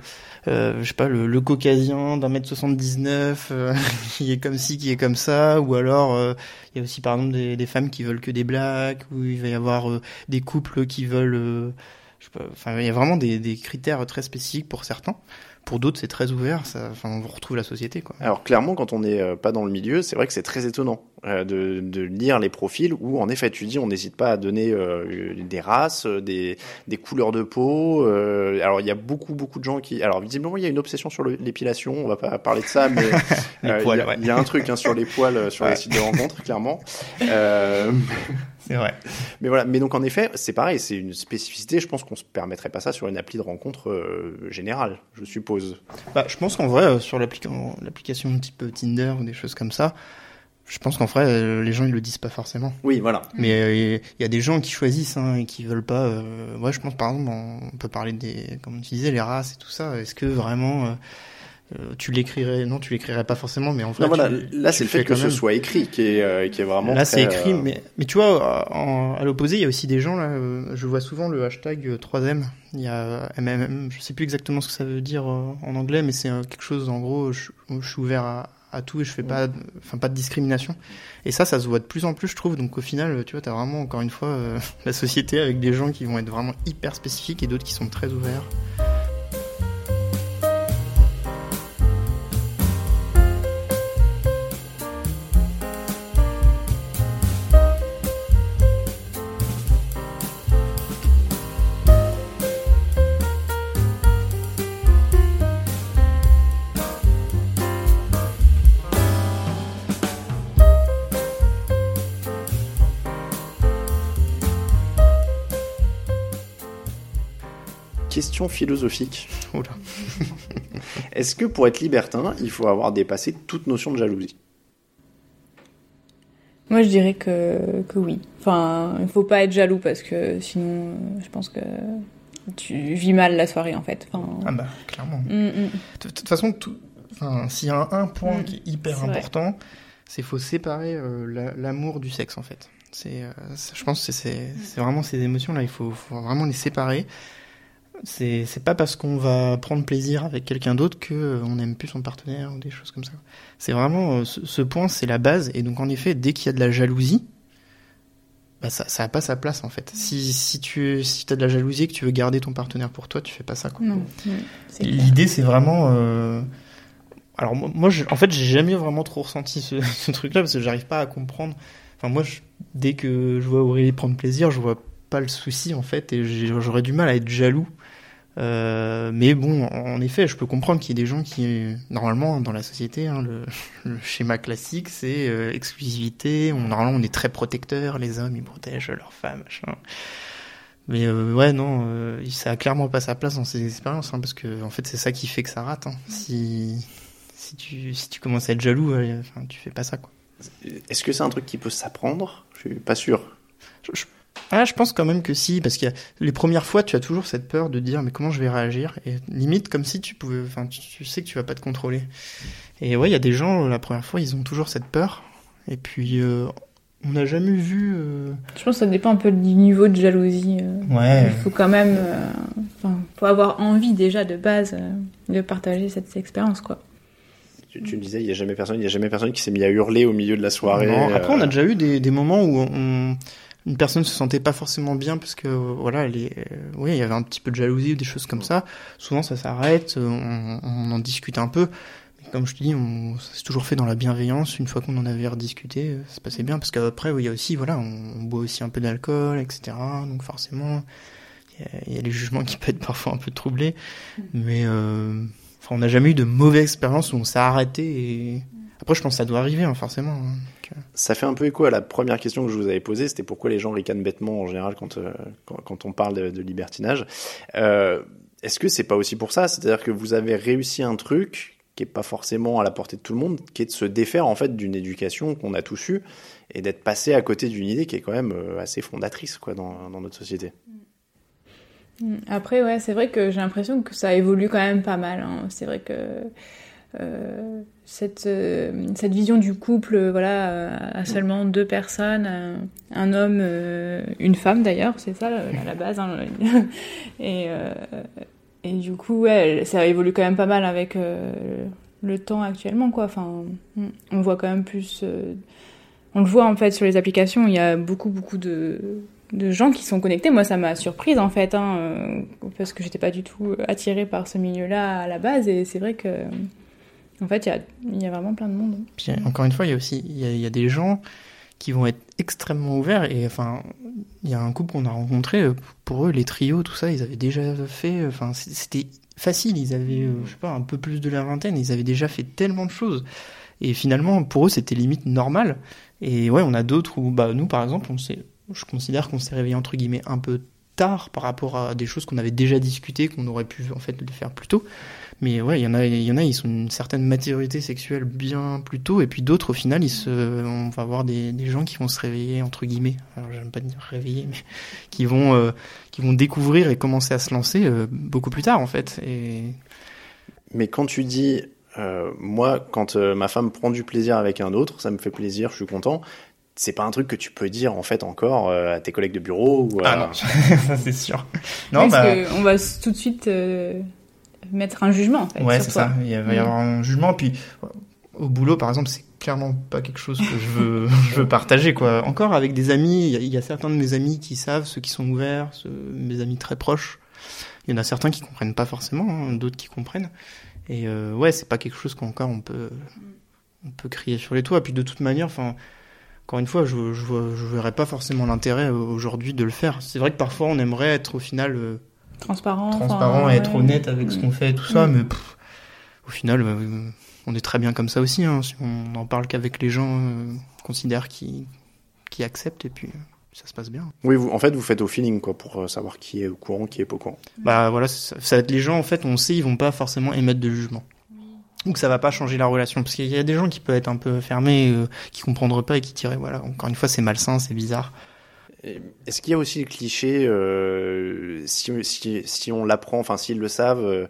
euh, je sais pas, le, le caucasien d'un mètre 79, euh, qui est comme ci, qui est comme ça, ou alors euh, il y a aussi par exemple des, des, femmes qui veulent que des blacks, ou il va y avoir euh, des couples qui veulent, je sais pas, enfin il y a vraiment des, des critères très spécifiques pour certains. Pour d'autres, c'est très ouvert. Ça, enfin, on retrouve la société. Quoi. Alors clairement, quand on n'est euh, pas dans le milieu, c'est vrai que c'est très étonnant euh, de, de, lire les profils où, en effet, tu dis, on n'hésite pas à donner euh, des races, des, des, couleurs de peau. Euh, alors il y a beaucoup, beaucoup de gens qui. Alors visiblement, il y a une obsession sur l'épilation. On va pas parler de ça, mais euh, il ouais. y, a un truc hein, sur les poils sur les sites de rencontres, clairement. c'est vrai. Mais voilà, mais donc en effet, c'est pareil, c'est une spécificité. Je pense qu'on se permettrait pas ça sur une appli de rencontre euh, générale, je suppose. Bah, je pense qu'en vrai, euh, sur l'application type Tinder ou des choses comme ça, je pense qu'en vrai, euh, les gens ils le disent pas forcément. Oui, voilà. Mais euh, il y a des gens qui choisissent hein, et qui veulent pas. Ouais, je pense par exemple, on peut parler des, comme tu disais, les races et tout ça. Est-ce que vraiment euh, tu l'écrirais Non, tu l'écrirais pas forcément, mais en fait. Non, voilà, tu- là c'est le fait que ce soit écrit qui est, euh, qui est vraiment. Là, c'est écrit, euh, mais, mais tu vois, en- à l'opposé, il y a aussi des gens, là, je vois souvent le hashtag euh, 3M. Il y a MMM, je sais plus exactement ce que ça veut dire en anglais, mais c'est quelque chose, en gros, je, je suis ouvert à, à tout et je fais pas, de- enfin, pas de discrimination. Et ça, ça se voit de plus en plus, je trouve. Donc, au final, tu vois, t'as vraiment, encore une fois, la société avec des gens qui vont être vraiment hyper spécifiques et d'autres qui sont très ouverts. Question philosophique. Est-ce que pour être libertin, il faut avoir dépassé toute notion de jalousie? Moi, je dirais que, que oui. Enfin, il faut pas être jaloux parce que sinon, je pense que tu vis mal la soirée en fait. Enfin, Ah bah, clairement. mm, mm. De toute façon, tout, enfin, s'il y a un, un point Mm, qui est hyper important, c'est faut séparer euh, la- l'amour du sexe en fait. C'est, euh, je pense que c'est, vraiment ces émotions là, il faut, faut vraiment les séparer. C'est, c'est pas parce qu'on va prendre plaisir avec quelqu'un d'autre que euh, on n'aime plus son partenaire ou des choses comme ça. C'est vraiment euh, ce, ce point, c'est la base. Et donc en effet, dès qu'il y a de la jalousie, bah ça, ça a pas sa place en fait. Si, si tu, si t'as de la jalousie et que tu veux garder ton partenaire pour toi, tu fais pas ça quoi. Non, mm. L'idée, c'est vraiment. euh, Alors, moi, moi, je- en fait, j'ai jamais vraiment trop ressenti ce, ce truc-là parce que j'arrive pas à comprendre. Enfin, moi, je- dès que je vois Aurélie prendre plaisir, je vois pas le souci, en fait, et j'ai- j'aurais du mal à être jaloux. Euh, mais bon, en effet, je peux comprendre qu'il y ait des gens qui, normalement, dans la société, hein, le, le schéma classique, c'est euh, exclusivité. On, normalement, on est très protecteur. Les hommes, ils protègent leurs femmes, machin. Mais euh, ouais, non, ça a clairement pas sa place dans ces expériences, hein, parce que en fait, c'est ça qui fait que ça rate. Hein. Si si tu si tu commences à être jaloux, enfin, tu fais pas ça, quoi. Est-ce que c'est un truc qui peut s'apprendre? Je suis pas sûr. Je, je- ah, je pense quand même que si, parce que les premières fois, tu as toujours cette peur de dire, mais comment je vais réagir? Et limite, comme si tu pouvais, enfin, tu, tu sais que tu vas pas te contrôler. Et ouais, il y a des gens, la première fois, ils ont toujours cette peur. Et puis, euh, on n'a jamais vu. euh, Je pense que ça dépend un peu du niveau de jalousie. euh. Ouais. Il faut quand même, euh, enfin, faut avoir envie déjà de base euh, de partager cette expérience, quoi. Tu, tu me disais, il y a jamais personne, il y a jamais personne qui s'est mis à hurler au milieu de la soirée. Non, Après, on a déjà eu des, des moments où on, une personne se sentait pas forcément bien parce que euh, voilà, elle est, euh, oui, il y avait un petit peu de jalousie ou des choses comme ça. Souvent, ça s'arrête, euh, on, en discute un peu. Mais comme je te dis, on, s'est toujours fait dans la bienveillance. Une fois qu'on en avait rediscuté, ça se passait bien parce qu'après, il y a aussi, voilà, on, boit aussi un peu d'alcool, etc. Donc forcément, il y, a, il y a les jugements qui peuvent être parfois un peu troublés, mais euh, enfin, on n'a jamais eu de mauvaise expérience où on s'est arrêté et après, je pense que ça doit arriver, hein, forcément. hein. Donc, euh, Ça fait un peu écho à la première question que je vous avais posée, c'était pourquoi les gens ricanent bêtement en général quand, euh, quand, quand on parle de, de libertinage. Euh, Est-ce que c'est pas aussi pour ça? C'est-à-dire que vous avez réussi un truc qui est pas forcément à la portée de tout le monde, qui est de se défaire en fait d'une éducation qu'on a tous eue et d'être passé à côté d'une idée qui est quand même assez fondatrice quoi dans, dans notre société. Mm. Après, ouais, c'est vrai que j'ai l'impression que ça évolue quand même pas mal. hein. C'est vrai que euh, cette, euh, cette vision du couple, euh, voilà, euh, à seulement deux personnes, un, homme, une femme d'ailleurs, c'est ça à la base. hein. et, et du coup, ouais, ça évolue quand même pas mal avec le temps actuellement, quoi. Enfin, mm, on voit quand même plus. on le voit en fait sur les applications, il y a beaucoup, beaucoup de, de gens qui sont connectés. Moi, ça m'a surprise en fait, hein, parce que j'étais pas du tout attirée par ce milieu-là à la base. Et c'est vrai que, en fait, il y a, vraiment plein de monde. Puis encore une fois, il y a aussi y y a des gens qui vont être extrêmement ouverts et enfin il y a un couple qu'on a rencontré euh, pour eux les trios tout ça ils avaient déjà fait enfin c- c'était facile ils avaient euh, je sais pas un peu plus de la vingtaine ils avaient déjà fait tellement de choses et finalement pour eux c'était limite normal et ouais on a d'autres où bah nous par exemple on je considère qu'on s'est réveillé entre guillemets un peu tard par rapport à des choses qu'on avait déjà discutées, qu'on aurait pu en fait le faire plus tôt. Mais ouais, il y en a, il y en a, ils sont une certaine maturité sexuelle bien plus tôt, et puis d'autres au final, ils se, on va avoir des, des gens qui vont se réveiller entre guillemets. Alors j'aime pas dire réveiller, mais qui vont, euh, qui vont découvrir et commencer à se lancer euh, beaucoup plus tard en fait. Et Mais quand tu dis, euh, moi, quand euh, ma femme prend du plaisir avec un autre, ça me fait plaisir, je suis content. C'est pas un truc que tu peux dire en fait encore euh, à tes collègues de bureau ou à... ah non, ça c'est sûr. Non, Non, bah, Parce qu'on va tout de suite euh, mettre un jugement, en fait. Ouais, c'est ça. Il va y Mm. avoir un jugement. Puis au boulot, par exemple, c'est clairement pas quelque chose que je veux, je veux partager. Quoi. Encore avec des amis, il y, a, il y a certains de mes amis qui savent, ceux qui sont ouverts, ceux- mes amis très proches. Il y en a certains qui comprennent pas forcément, hein, d'autres qui comprennent. Et euh, ouais, c'est pas quelque chose qu'encore on peut, on peut crier sur les toits. Puis de toute manière, enfin. Encore une fois, je, je verrais pas forcément l'intérêt euh, aujourd'hui de le faire. C'est vrai que parfois on aimerait être au final euh, Transparent. transparent enfin, et être ouais. honnête avec ce Mm. qu'on fait et tout ça, Mm. mais pff, au final, euh, on est très bien comme ça aussi. Hein, si on n'en parle qu'avec les gens euh, qu'on considère qui, qui acceptent et puis euh, ça se passe bien. Oui, vous, en fait, vous faites au feeling quoi pour euh, savoir qui est au courant, qui est pas au courant. Bah voilà, ça, ça va être les gens en fait, on sait, ils vont pas forcément émettre de jugement. Ou que ça va pas changer la relation, parce qu'il y a des gens qui peuvent être un peu fermés, euh, qui comprendraient pas et qui diraient voilà, encore une fois c'est malsain, c'est bizarre. Est-ce qu'il y a aussi le cliché, euh, si, si, si on l'apprend, enfin s'ils le savent, euh,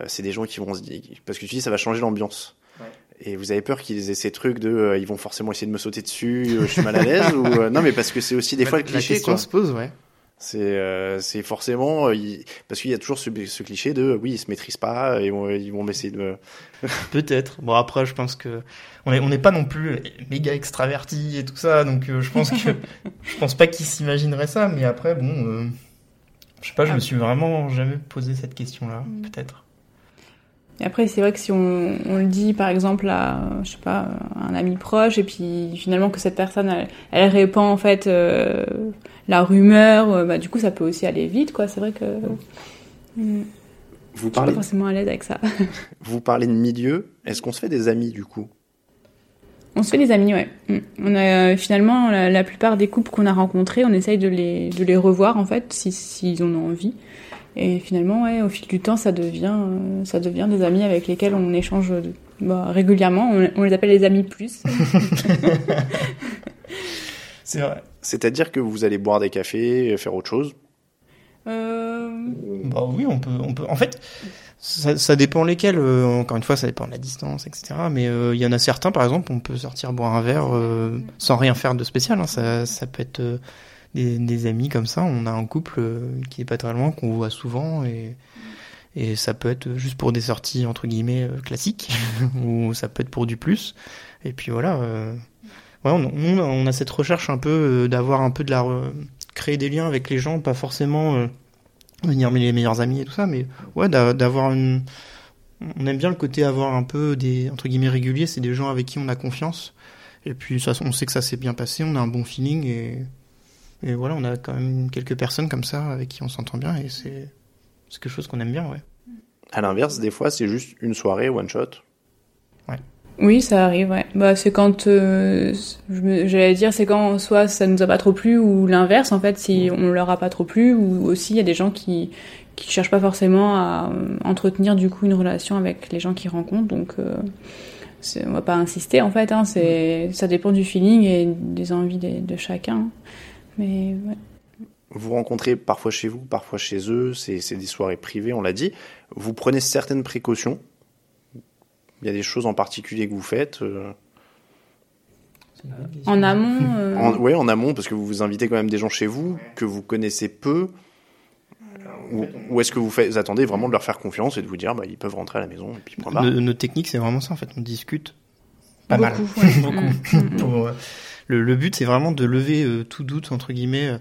euh, c'est des gens qui vont se dire, parce que tu dis ça va changer l'ambiance. Ouais. Et vous avez peur qu'ils aient ces trucs de, euh, ils vont forcément essayer de me sauter dessus, euh, je suis mal à l'aise ou euh, non mais parce que c'est aussi des fois le la cliché question quoi. se pose, ouais. C'est euh, c'est forcément euh, il- parce qu'il y a toujours ce, ce cliché de, oui ils se maîtrisent pas et on- ils vont essayer de. Peut-être. Bon après, je pense que on est on n'est pas non plus méga extraverti et tout ça, donc euh, je pense que je pense pas qu'ils s'imagineraient ça. Mais après, bon, euh, je sais pas, je me suis vraiment jamais posé cette question-là. Mm. Peut-être. Et après, c'est vrai que si on, on le dit, par exemple, à, je sais pas, un ami proche, et puis finalement que cette personne, elle, elle répand en fait euh, la rumeur, euh, bah, du coup, ça peut aussi aller vite, quoi. C'est vrai que Vous je suis pas parlez, forcément à l'aise avec ça. vous parlez de milieu. Est-ce qu'on se fait des amis du coup? On se fait des amis, ouais. Mm. On a euh, finalement la, la plupart des couples qu'on a rencontrés, on essaye de les, de les revoir en fait, si s'ils en ont envie. Et finalement, ouais, au fil du temps, ça devient, euh, ça devient des amis avec lesquels on échange bah, régulièrement. On, on les appelle les amis plus. C'est vrai. C'est-à-dire que vous allez boire des cafés, faire autre chose? Euh, Bah oui, on peut, on peut. En fait, ça, ça dépend lesquels. euh, encore une fois, ça dépend de la distance, etc. Mais euh, il y en a certains, par exemple, on peut sortir boire un verre euh, sans rien faire de spécial. hein. Ça, ça peut être euh, des, amis comme ça. On a un couple euh, qui est pas très loin, qu'on voit souvent, et et ça peut être juste pour des sorties entre guillemets euh, classiques, ou ça peut être pour du plus. Et puis voilà. euh, ouais, on, on, a- cette recherche un peu d'avoir un peu de la créer des liens avec les gens, pas forcément venir les meilleurs amis et tout ça, mais ouais, d'a- d'avoir une. On aime bien le côté avoir un peu des entre guillemets réguliers, c'est des gens avec qui on a confiance. Et puis ça, on sait que ça s'est bien passé, on a un bon feeling et et voilà, on a quand même quelques personnes comme ça avec qui on s'entend bien et c'est quelque chose qu'on aime bien, ouais. À l'inverse, des fois, c'est juste une soirée one shot. Oui, ça arrive, ouais. Bah, c'est quand, euh, j'allais dire, c'est quand soit ça nous a pas trop plu ou l'inverse, en fait, si on leur a pas trop plu, ou aussi il y a des gens qui, qui cherchent pas forcément à euh, entretenir du coup une relation avec les gens qu'ils rencontrent, donc euh, on va pas insister en fait, hein, c'est, ça dépend du feeling et des envies de, de chacun. Mais ouais. Vous rencontrez parfois chez vous, parfois chez eux, c'est des soirées privées, on l'a dit. Vous prenez certaines précautions. Il y a des choses en particulier que vous faites. euh, en amont, euh, en, ouais, en amont, parce que vous vous invitez quand même des gens chez vous que vous connaissez peu. Ou, ou est-ce que vous, faites, vous attendez vraiment de leur faire confiance et de vous dire, bah, ils peuvent rentrer à la maison et puis point barre No- Notre technique, c'est vraiment ça en fait, on discute pas mal. beaucoup, ouais. Beaucoup. Mm, mm, mm. Pour, euh, le, le but, c'est vraiment de lever euh, tout doute, entre guillemets. euh.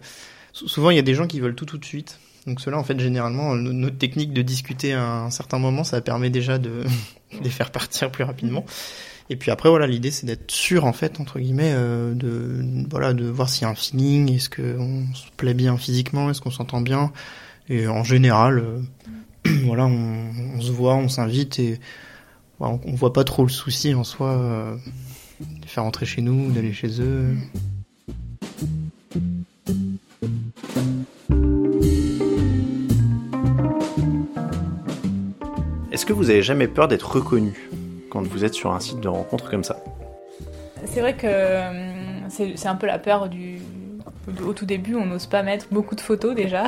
Sou- souvent, il y a des gens qui veulent tout tout de suite. Donc cela, en fait, généralement, no- notre technique de discuter à un certain moment, ça permet déjà de les faire partir plus rapidement. Et puis après, voilà, l'idée, c'est d'être sûr, en fait, entre guillemets, euh, de voilà, de voir s'il y a un feeling, est-ce qu'on se plaît bien physiquement, est-ce qu'on s'entend bien. Et en général, euh, voilà, on, on se voit, on s'invite et voilà, on, on voit pas trop le souci en soi. euh, de faire rentrer chez nous, d'aller chez eux. Est-ce que vous avez jamais peur d'être reconnu quand vous êtes sur un site de rencontre comme ça? C'est vrai que hum, c'est un peu la peur du. Au tout début, on n'ose pas mettre beaucoup de photos déjà.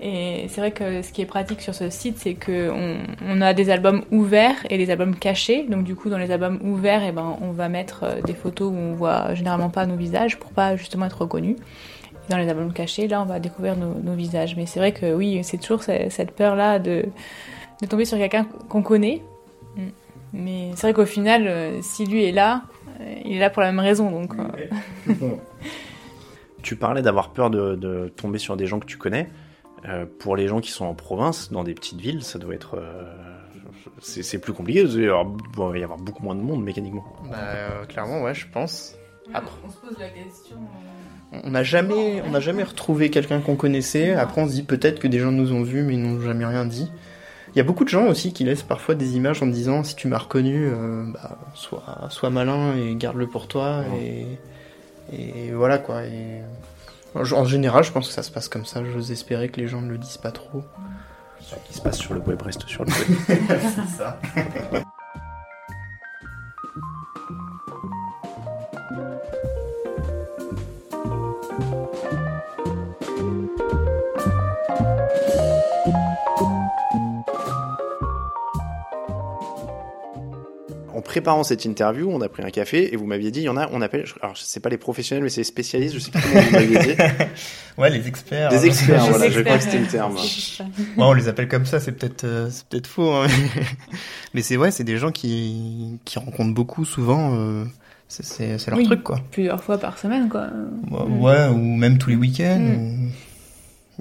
Et c'est vrai que ce qui est pratique sur ce site, c'est qu'on on a des albums ouverts et des albums cachés. Donc du coup, dans les albums ouverts, eh ben, on va mettre euh, des photos où on voit généralement pas nos visages pour pas justement être reconnu. Et dans les albums cachés, là, on va découvrir nos, nos visages. Mais c'est vrai que oui, c'est toujours ce- cette peur-là de, de tomber sur quelqu'un qu'on connaît. Mais c'est vrai qu'au final, euh, si lui est là, euh, il est là pour la même raison. Donc, Tu parlais d'avoir peur de, de tomber sur des gens que tu connais. Euh, pour les gens qui sont en province, dans des petites villes, ça doit être. euh, c'est plus compliqué. Il va y avoir- bon, il va y avoir beaucoup moins de monde mécaniquement. Bah, euh, clairement, ouais, je pense. Après. on se pose la question. On n'a jamais, on n'a jamais retrouvé quelqu'un qu'on connaissait. Après, on se dit peut-être que des gens nous ont vus, mais ils n'ont jamais rien dit. Il y a beaucoup de gens aussi qui laissent parfois des images en disant si tu m'as reconnu, euh, bah, sois, sois malin et garde-le pour toi. Et, et voilà quoi. Et, en général, je pense que ça se passe comme ça. J'ose espérer que les gens ne le disent pas trop. Ce qui se passe sur le web reste sur le web. C'est ça. Préparant cette interview, on a pris un café et vous m'aviez dit, il y en a, on appelle, alors je sais pas les professionnels, mais c'est les spécialistes, je sais plus comment vous m'aviez dit. Ouais, les experts. Des experts, Les voilà, je crois que c'était le terme. Ouais, on les appelle comme ça, c'est peut-être euh, c'est peut-être faux. hein. Mais c'est ouais, c'est des gens qui qui rencontrent beaucoup souvent. euh, c'est c'est c'est leur Oui. truc quoi. Plusieurs fois par semaine, quoi. Ouais, Mm. ouais, ou même tous les week-ends. Mm. ou-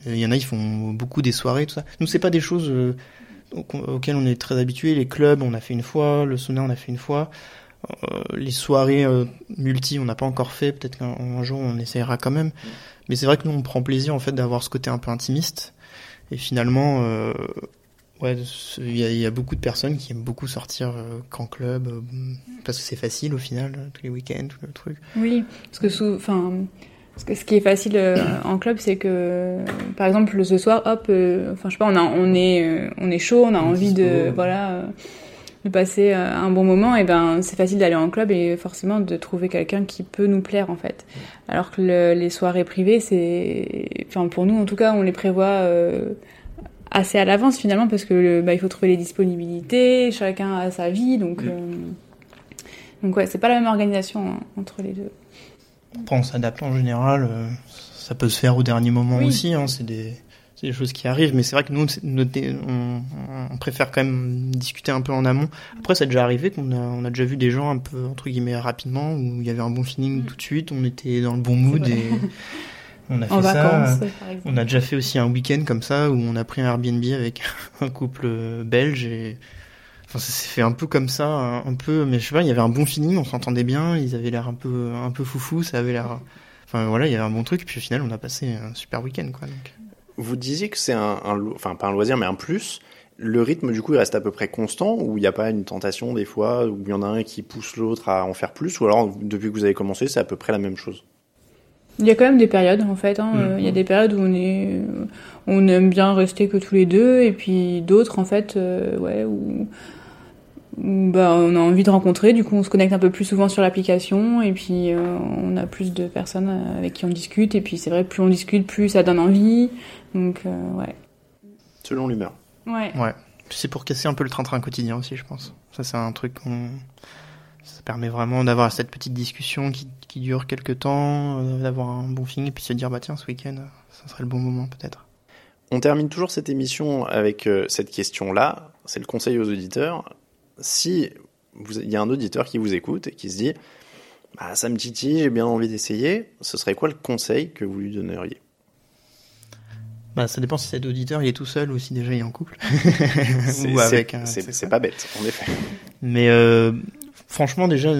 Il y en a, ils font beaucoup des soirées, tout ça. Nous, c'est pas des choses au- auxquelles on est très habitué. Les clubs, on a fait une fois. Le sauna, on a fait une fois. Euh, les soirées euh, multi, on n'a pas encore fait. Peut-être qu'un un jour, on essayera quand même. Mais c'est vrai que nous, on prend plaisir en fait d'avoir ce côté un peu intimiste. Et finalement, euh, ouais, il y, a- beaucoup de personnes qui aiment beaucoup sortir qu'en club parce que c'est facile au final, tous les week-ends, tout le truc. Oui, parce que, enfin, ce qui est facile euh, en club, c'est que, par exemple, ce soir, hop, euh, enfin, je sais pas, on, a, on, est, euh, on est chaud, on a envie de, voilà, euh, de passer euh, un bon moment, et ben, c'est facile d'aller en club et forcément de trouver quelqu'un qui peut nous plaire, en fait. Alors que le- les soirées privées, c'est, enfin, pour nous, en tout cas, on les prévoit euh, assez à l'avance finalement, parce que bah, il faut trouver les disponibilités, chacun a sa vie, donc. Euh, donc ouais, c'est pas la même organisation hein, entre les deux. Après, on s'adapte en général. euh, ça peut se faire au dernier moment Oui. aussi. Hein, c'est des, c'est des choses qui arrivent. Mais c'est vrai que nous, on, on préfère quand même discuter un peu en amont. Après, ça a déjà arrivé qu'on a, on a déjà vu des gens un peu entre guillemets rapidement où il y avait un bon feeling Mm. tout de suite. On était dans le bon mood et on a fait En ça. vacances, par exemple. On a déjà fait aussi un week-end comme ça où on a pris un Airbnb avec un couple belge et enfin ça s'est fait un peu comme ça, un, un peu mais je sais pas, il y avait un bon feeling, on s'entendait bien, ils avaient l'air un peu un peu foufou, ça avait l'air enfin voilà, il y avait un bon truc puis au final on a passé un super week-end quoi donc. Vous disiez que c'est un, enfin pas un loisir, mais un plus. Le rythme, du coup, il reste à peu près constant, ou il n'y a pas une tentation des fois, où il y en a un qui pousse l'autre à en faire plus, ou alors depuis que vous avez commencé, c'est à peu près la même chose? Il y a quand même des périodes en fait. hein. Mm. Euh, Il y a des périodes où on est, on aime bien rester que tous les deux, et puis d'autres en fait, euh, ouais, où, bah on a envie de rencontrer. Du coup, on se connecte un peu plus souvent sur l'application, et puis euh, on a plus de personnes euh, avec qui on discute. Et puis c'est vrai, plus on discute, plus ça donne envie. Donc euh, ouais. Selon l'humeur. Ouais. Ouais. C'est pour casser un peu le train-train quotidien aussi, je pense. Ça c'est un truc qu'on ça permet vraiment d'avoir cette petite discussion qui, qui dure quelques temps, euh, d'avoir un bon feeling et puis se dire bah tiens ce week-end ça serait le bon moment peut-être. On termine toujours cette émission avec euh, cette question-là. C'est le conseil aux auditeurs. Si vous- il y a un auditeur qui vous écoute et qui se dit bah, ça me titille, j'ai bien envie d'essayer, ce serait quoi le conseil que vous lui donneriez? Bah, ça dépend si cet auditeur il est tout seul ou si déjà il est en couple. C'est- ou avec pas bête, en effet. Mais euh, franchement, déjà,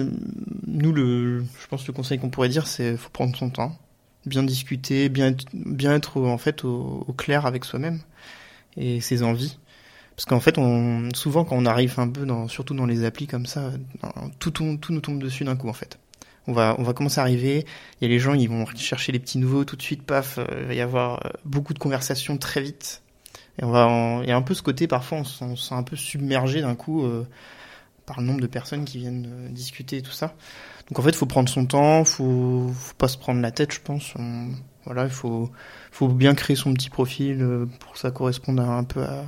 nous, le, je pense que le conseil qu'on pourrait dire, c'est faut prendre son temps, bien discuter, bien être, bien être en fait au, au clair avec soi-même et ses envies. Parce qu'en fait, on, souvent quand on arrive un peu dans, surtout dans les applis comme ça, tout, tout nous tombe dessus d'un coup en fait. On va, on va commencer à arriver. Il y a les gens, ils vont chercher les petits nouveaux tout de suite. Paf, euh, il va y avoir euh, beaucoup de conversations très vite. Et on va, il y a un peu ce côté parfois on se sent un peu submergé d'un coup euh, par le nombre de personnes qui viennent euh, discuter et tout ça. Donc en fait, faut prendre son temps, faut, faut pas se prendre la tête, je pense. voilà, il faut, faut bien créer son petit profil pour que ça corresponde un peu à,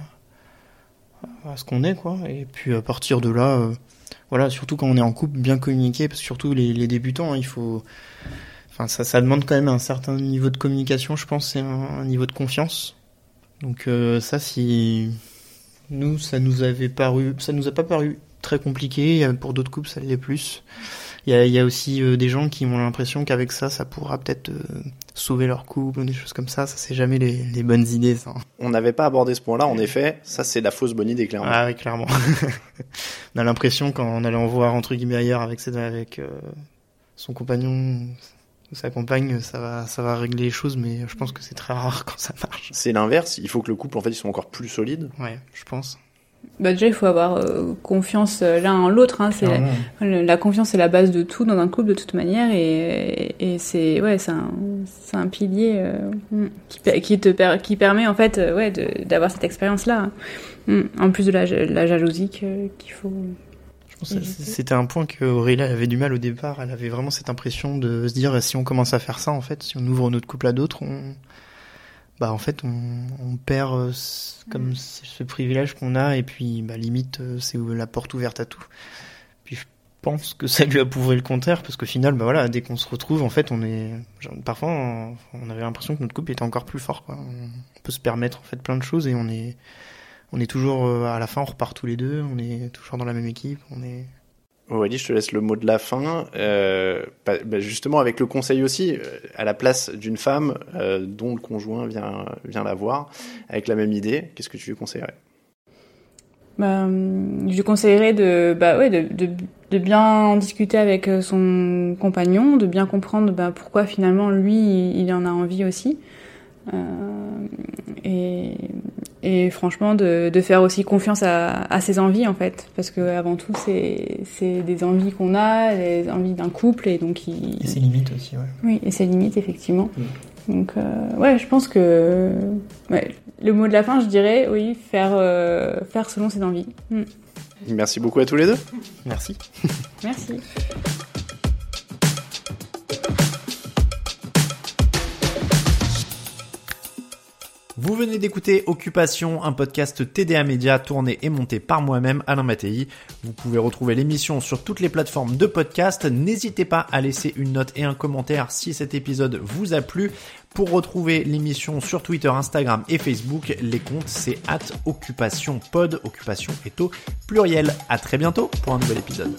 à ce qu'on est, quoi. Et puis à partir de là, euh, voilà, surtout quand on est en couple, bien communiquer, parce que surtout les, débutants, hein, il faut, enfin ça, ça demande quand même un certain niveau de communication, je pense, c'est un, niveau de confiance. Donc euh, ça, si nous, ça nous avait paru, ça nous a pas paru très compliqué. Pour d'autres couples, ça l'est plus. Il y a, y a, aussi euh, des gens qui ont l'impression qu'avec ça, ça pourra peut-être euh, sauver leur couple ou des choses comme ça. Ça, c'est jamais les, les, bonnes idées, ça. On n'avait pas abordé ce point-là. En effet, ça, c'est la fausse bonne idée, clairement. Ah oui, clairement. on a l'impression quand on allait en voir entre guillemets ailleurs avec, avec euh, son compagnon ou sa compagne, ça va, ça va régler les choses, mais je pense que c'est très rare quand ça marche. C'est l'inverse. Il faut que le couple, en fait, ils soit encore plus solide. Ouais, je pense. Bah déjà, il faut avoir euh, confiance euh, l'un en l'autre. Hein. C'est la, la, confiance, c'est la base de tout dans un couple de toute manière, et, et c'est ouais, c'est un, c'est un pilier euh, qui, qui te per, qui permet en fait euh, ouais d'avoir cette expérience-là. Hein. En plus de la, la jalousie qu'il faut. Je pense que c'était un point que Aurélie avait du mal au départ. Elle avait vraiment cette impression de se dire si on commence à faire ça, en fait, si on ouvre notre couple à d'autres, on bah en fait on, on perd euh, comme ce privilège qu'on a et puis bah limite euh, c'est la porte ouverte à tout. Puis je pense que ça lui a prouvé le contraire parce qu'au final bah voilà dès qu'on se retrouve en fait on est parfois on, on avait l'impression que notre couple était encore plus fort quoi. On peut se permettre en fait plein de choses et on est on est toujours euh, à la fin on repart tous les deux, on est toujours dans la même équipe, on est Aurélie, je te laisse le mot de la fin. Euh, bah, bah justement, avec le conseil aussi, euh, à la place d'une femme euh, dont le conjoint vient, vient la voir, avec la même idée, qu'est-ce que tu lui conseillerais? Bah, Je lui conseillerais de, bah, ouais, de, de, bien discuter avec son compagnon, de bien comprendre bah, pourquoi finalement lui, il en a envie aussi. Et, et franchement de, de, faire aussi confiance à, à, ses envies en fait. Parce que avant tout c'est c'est des envies qu'on a les envies d'un couple et donc il... et ses limites aussi ouais. Oui et ses limites effectivement. Mm. donc euh, ouais je pense que ouais, le mot de la fin je dirais oui faire euh, faire selon ses envies. Mm. merci beaucoup à tous les deux. Merci. Merci Vous venez d'écouter Occupation, un podcast TDA Média tourné et monté par moi-même, Alain Mattei. Vous pouvez retrouver l'émission sur toutes les plateformes de podcast. N'hésitez pas à laisser une note et un commentaire si cet épisode vous a plu. Pour retrouver l'émission sur Twitter, Instagram et Facebook, les comptes c'est at Occupation Pod. Occupation est au pluriel. À très bientôt pour un nouvel épisode.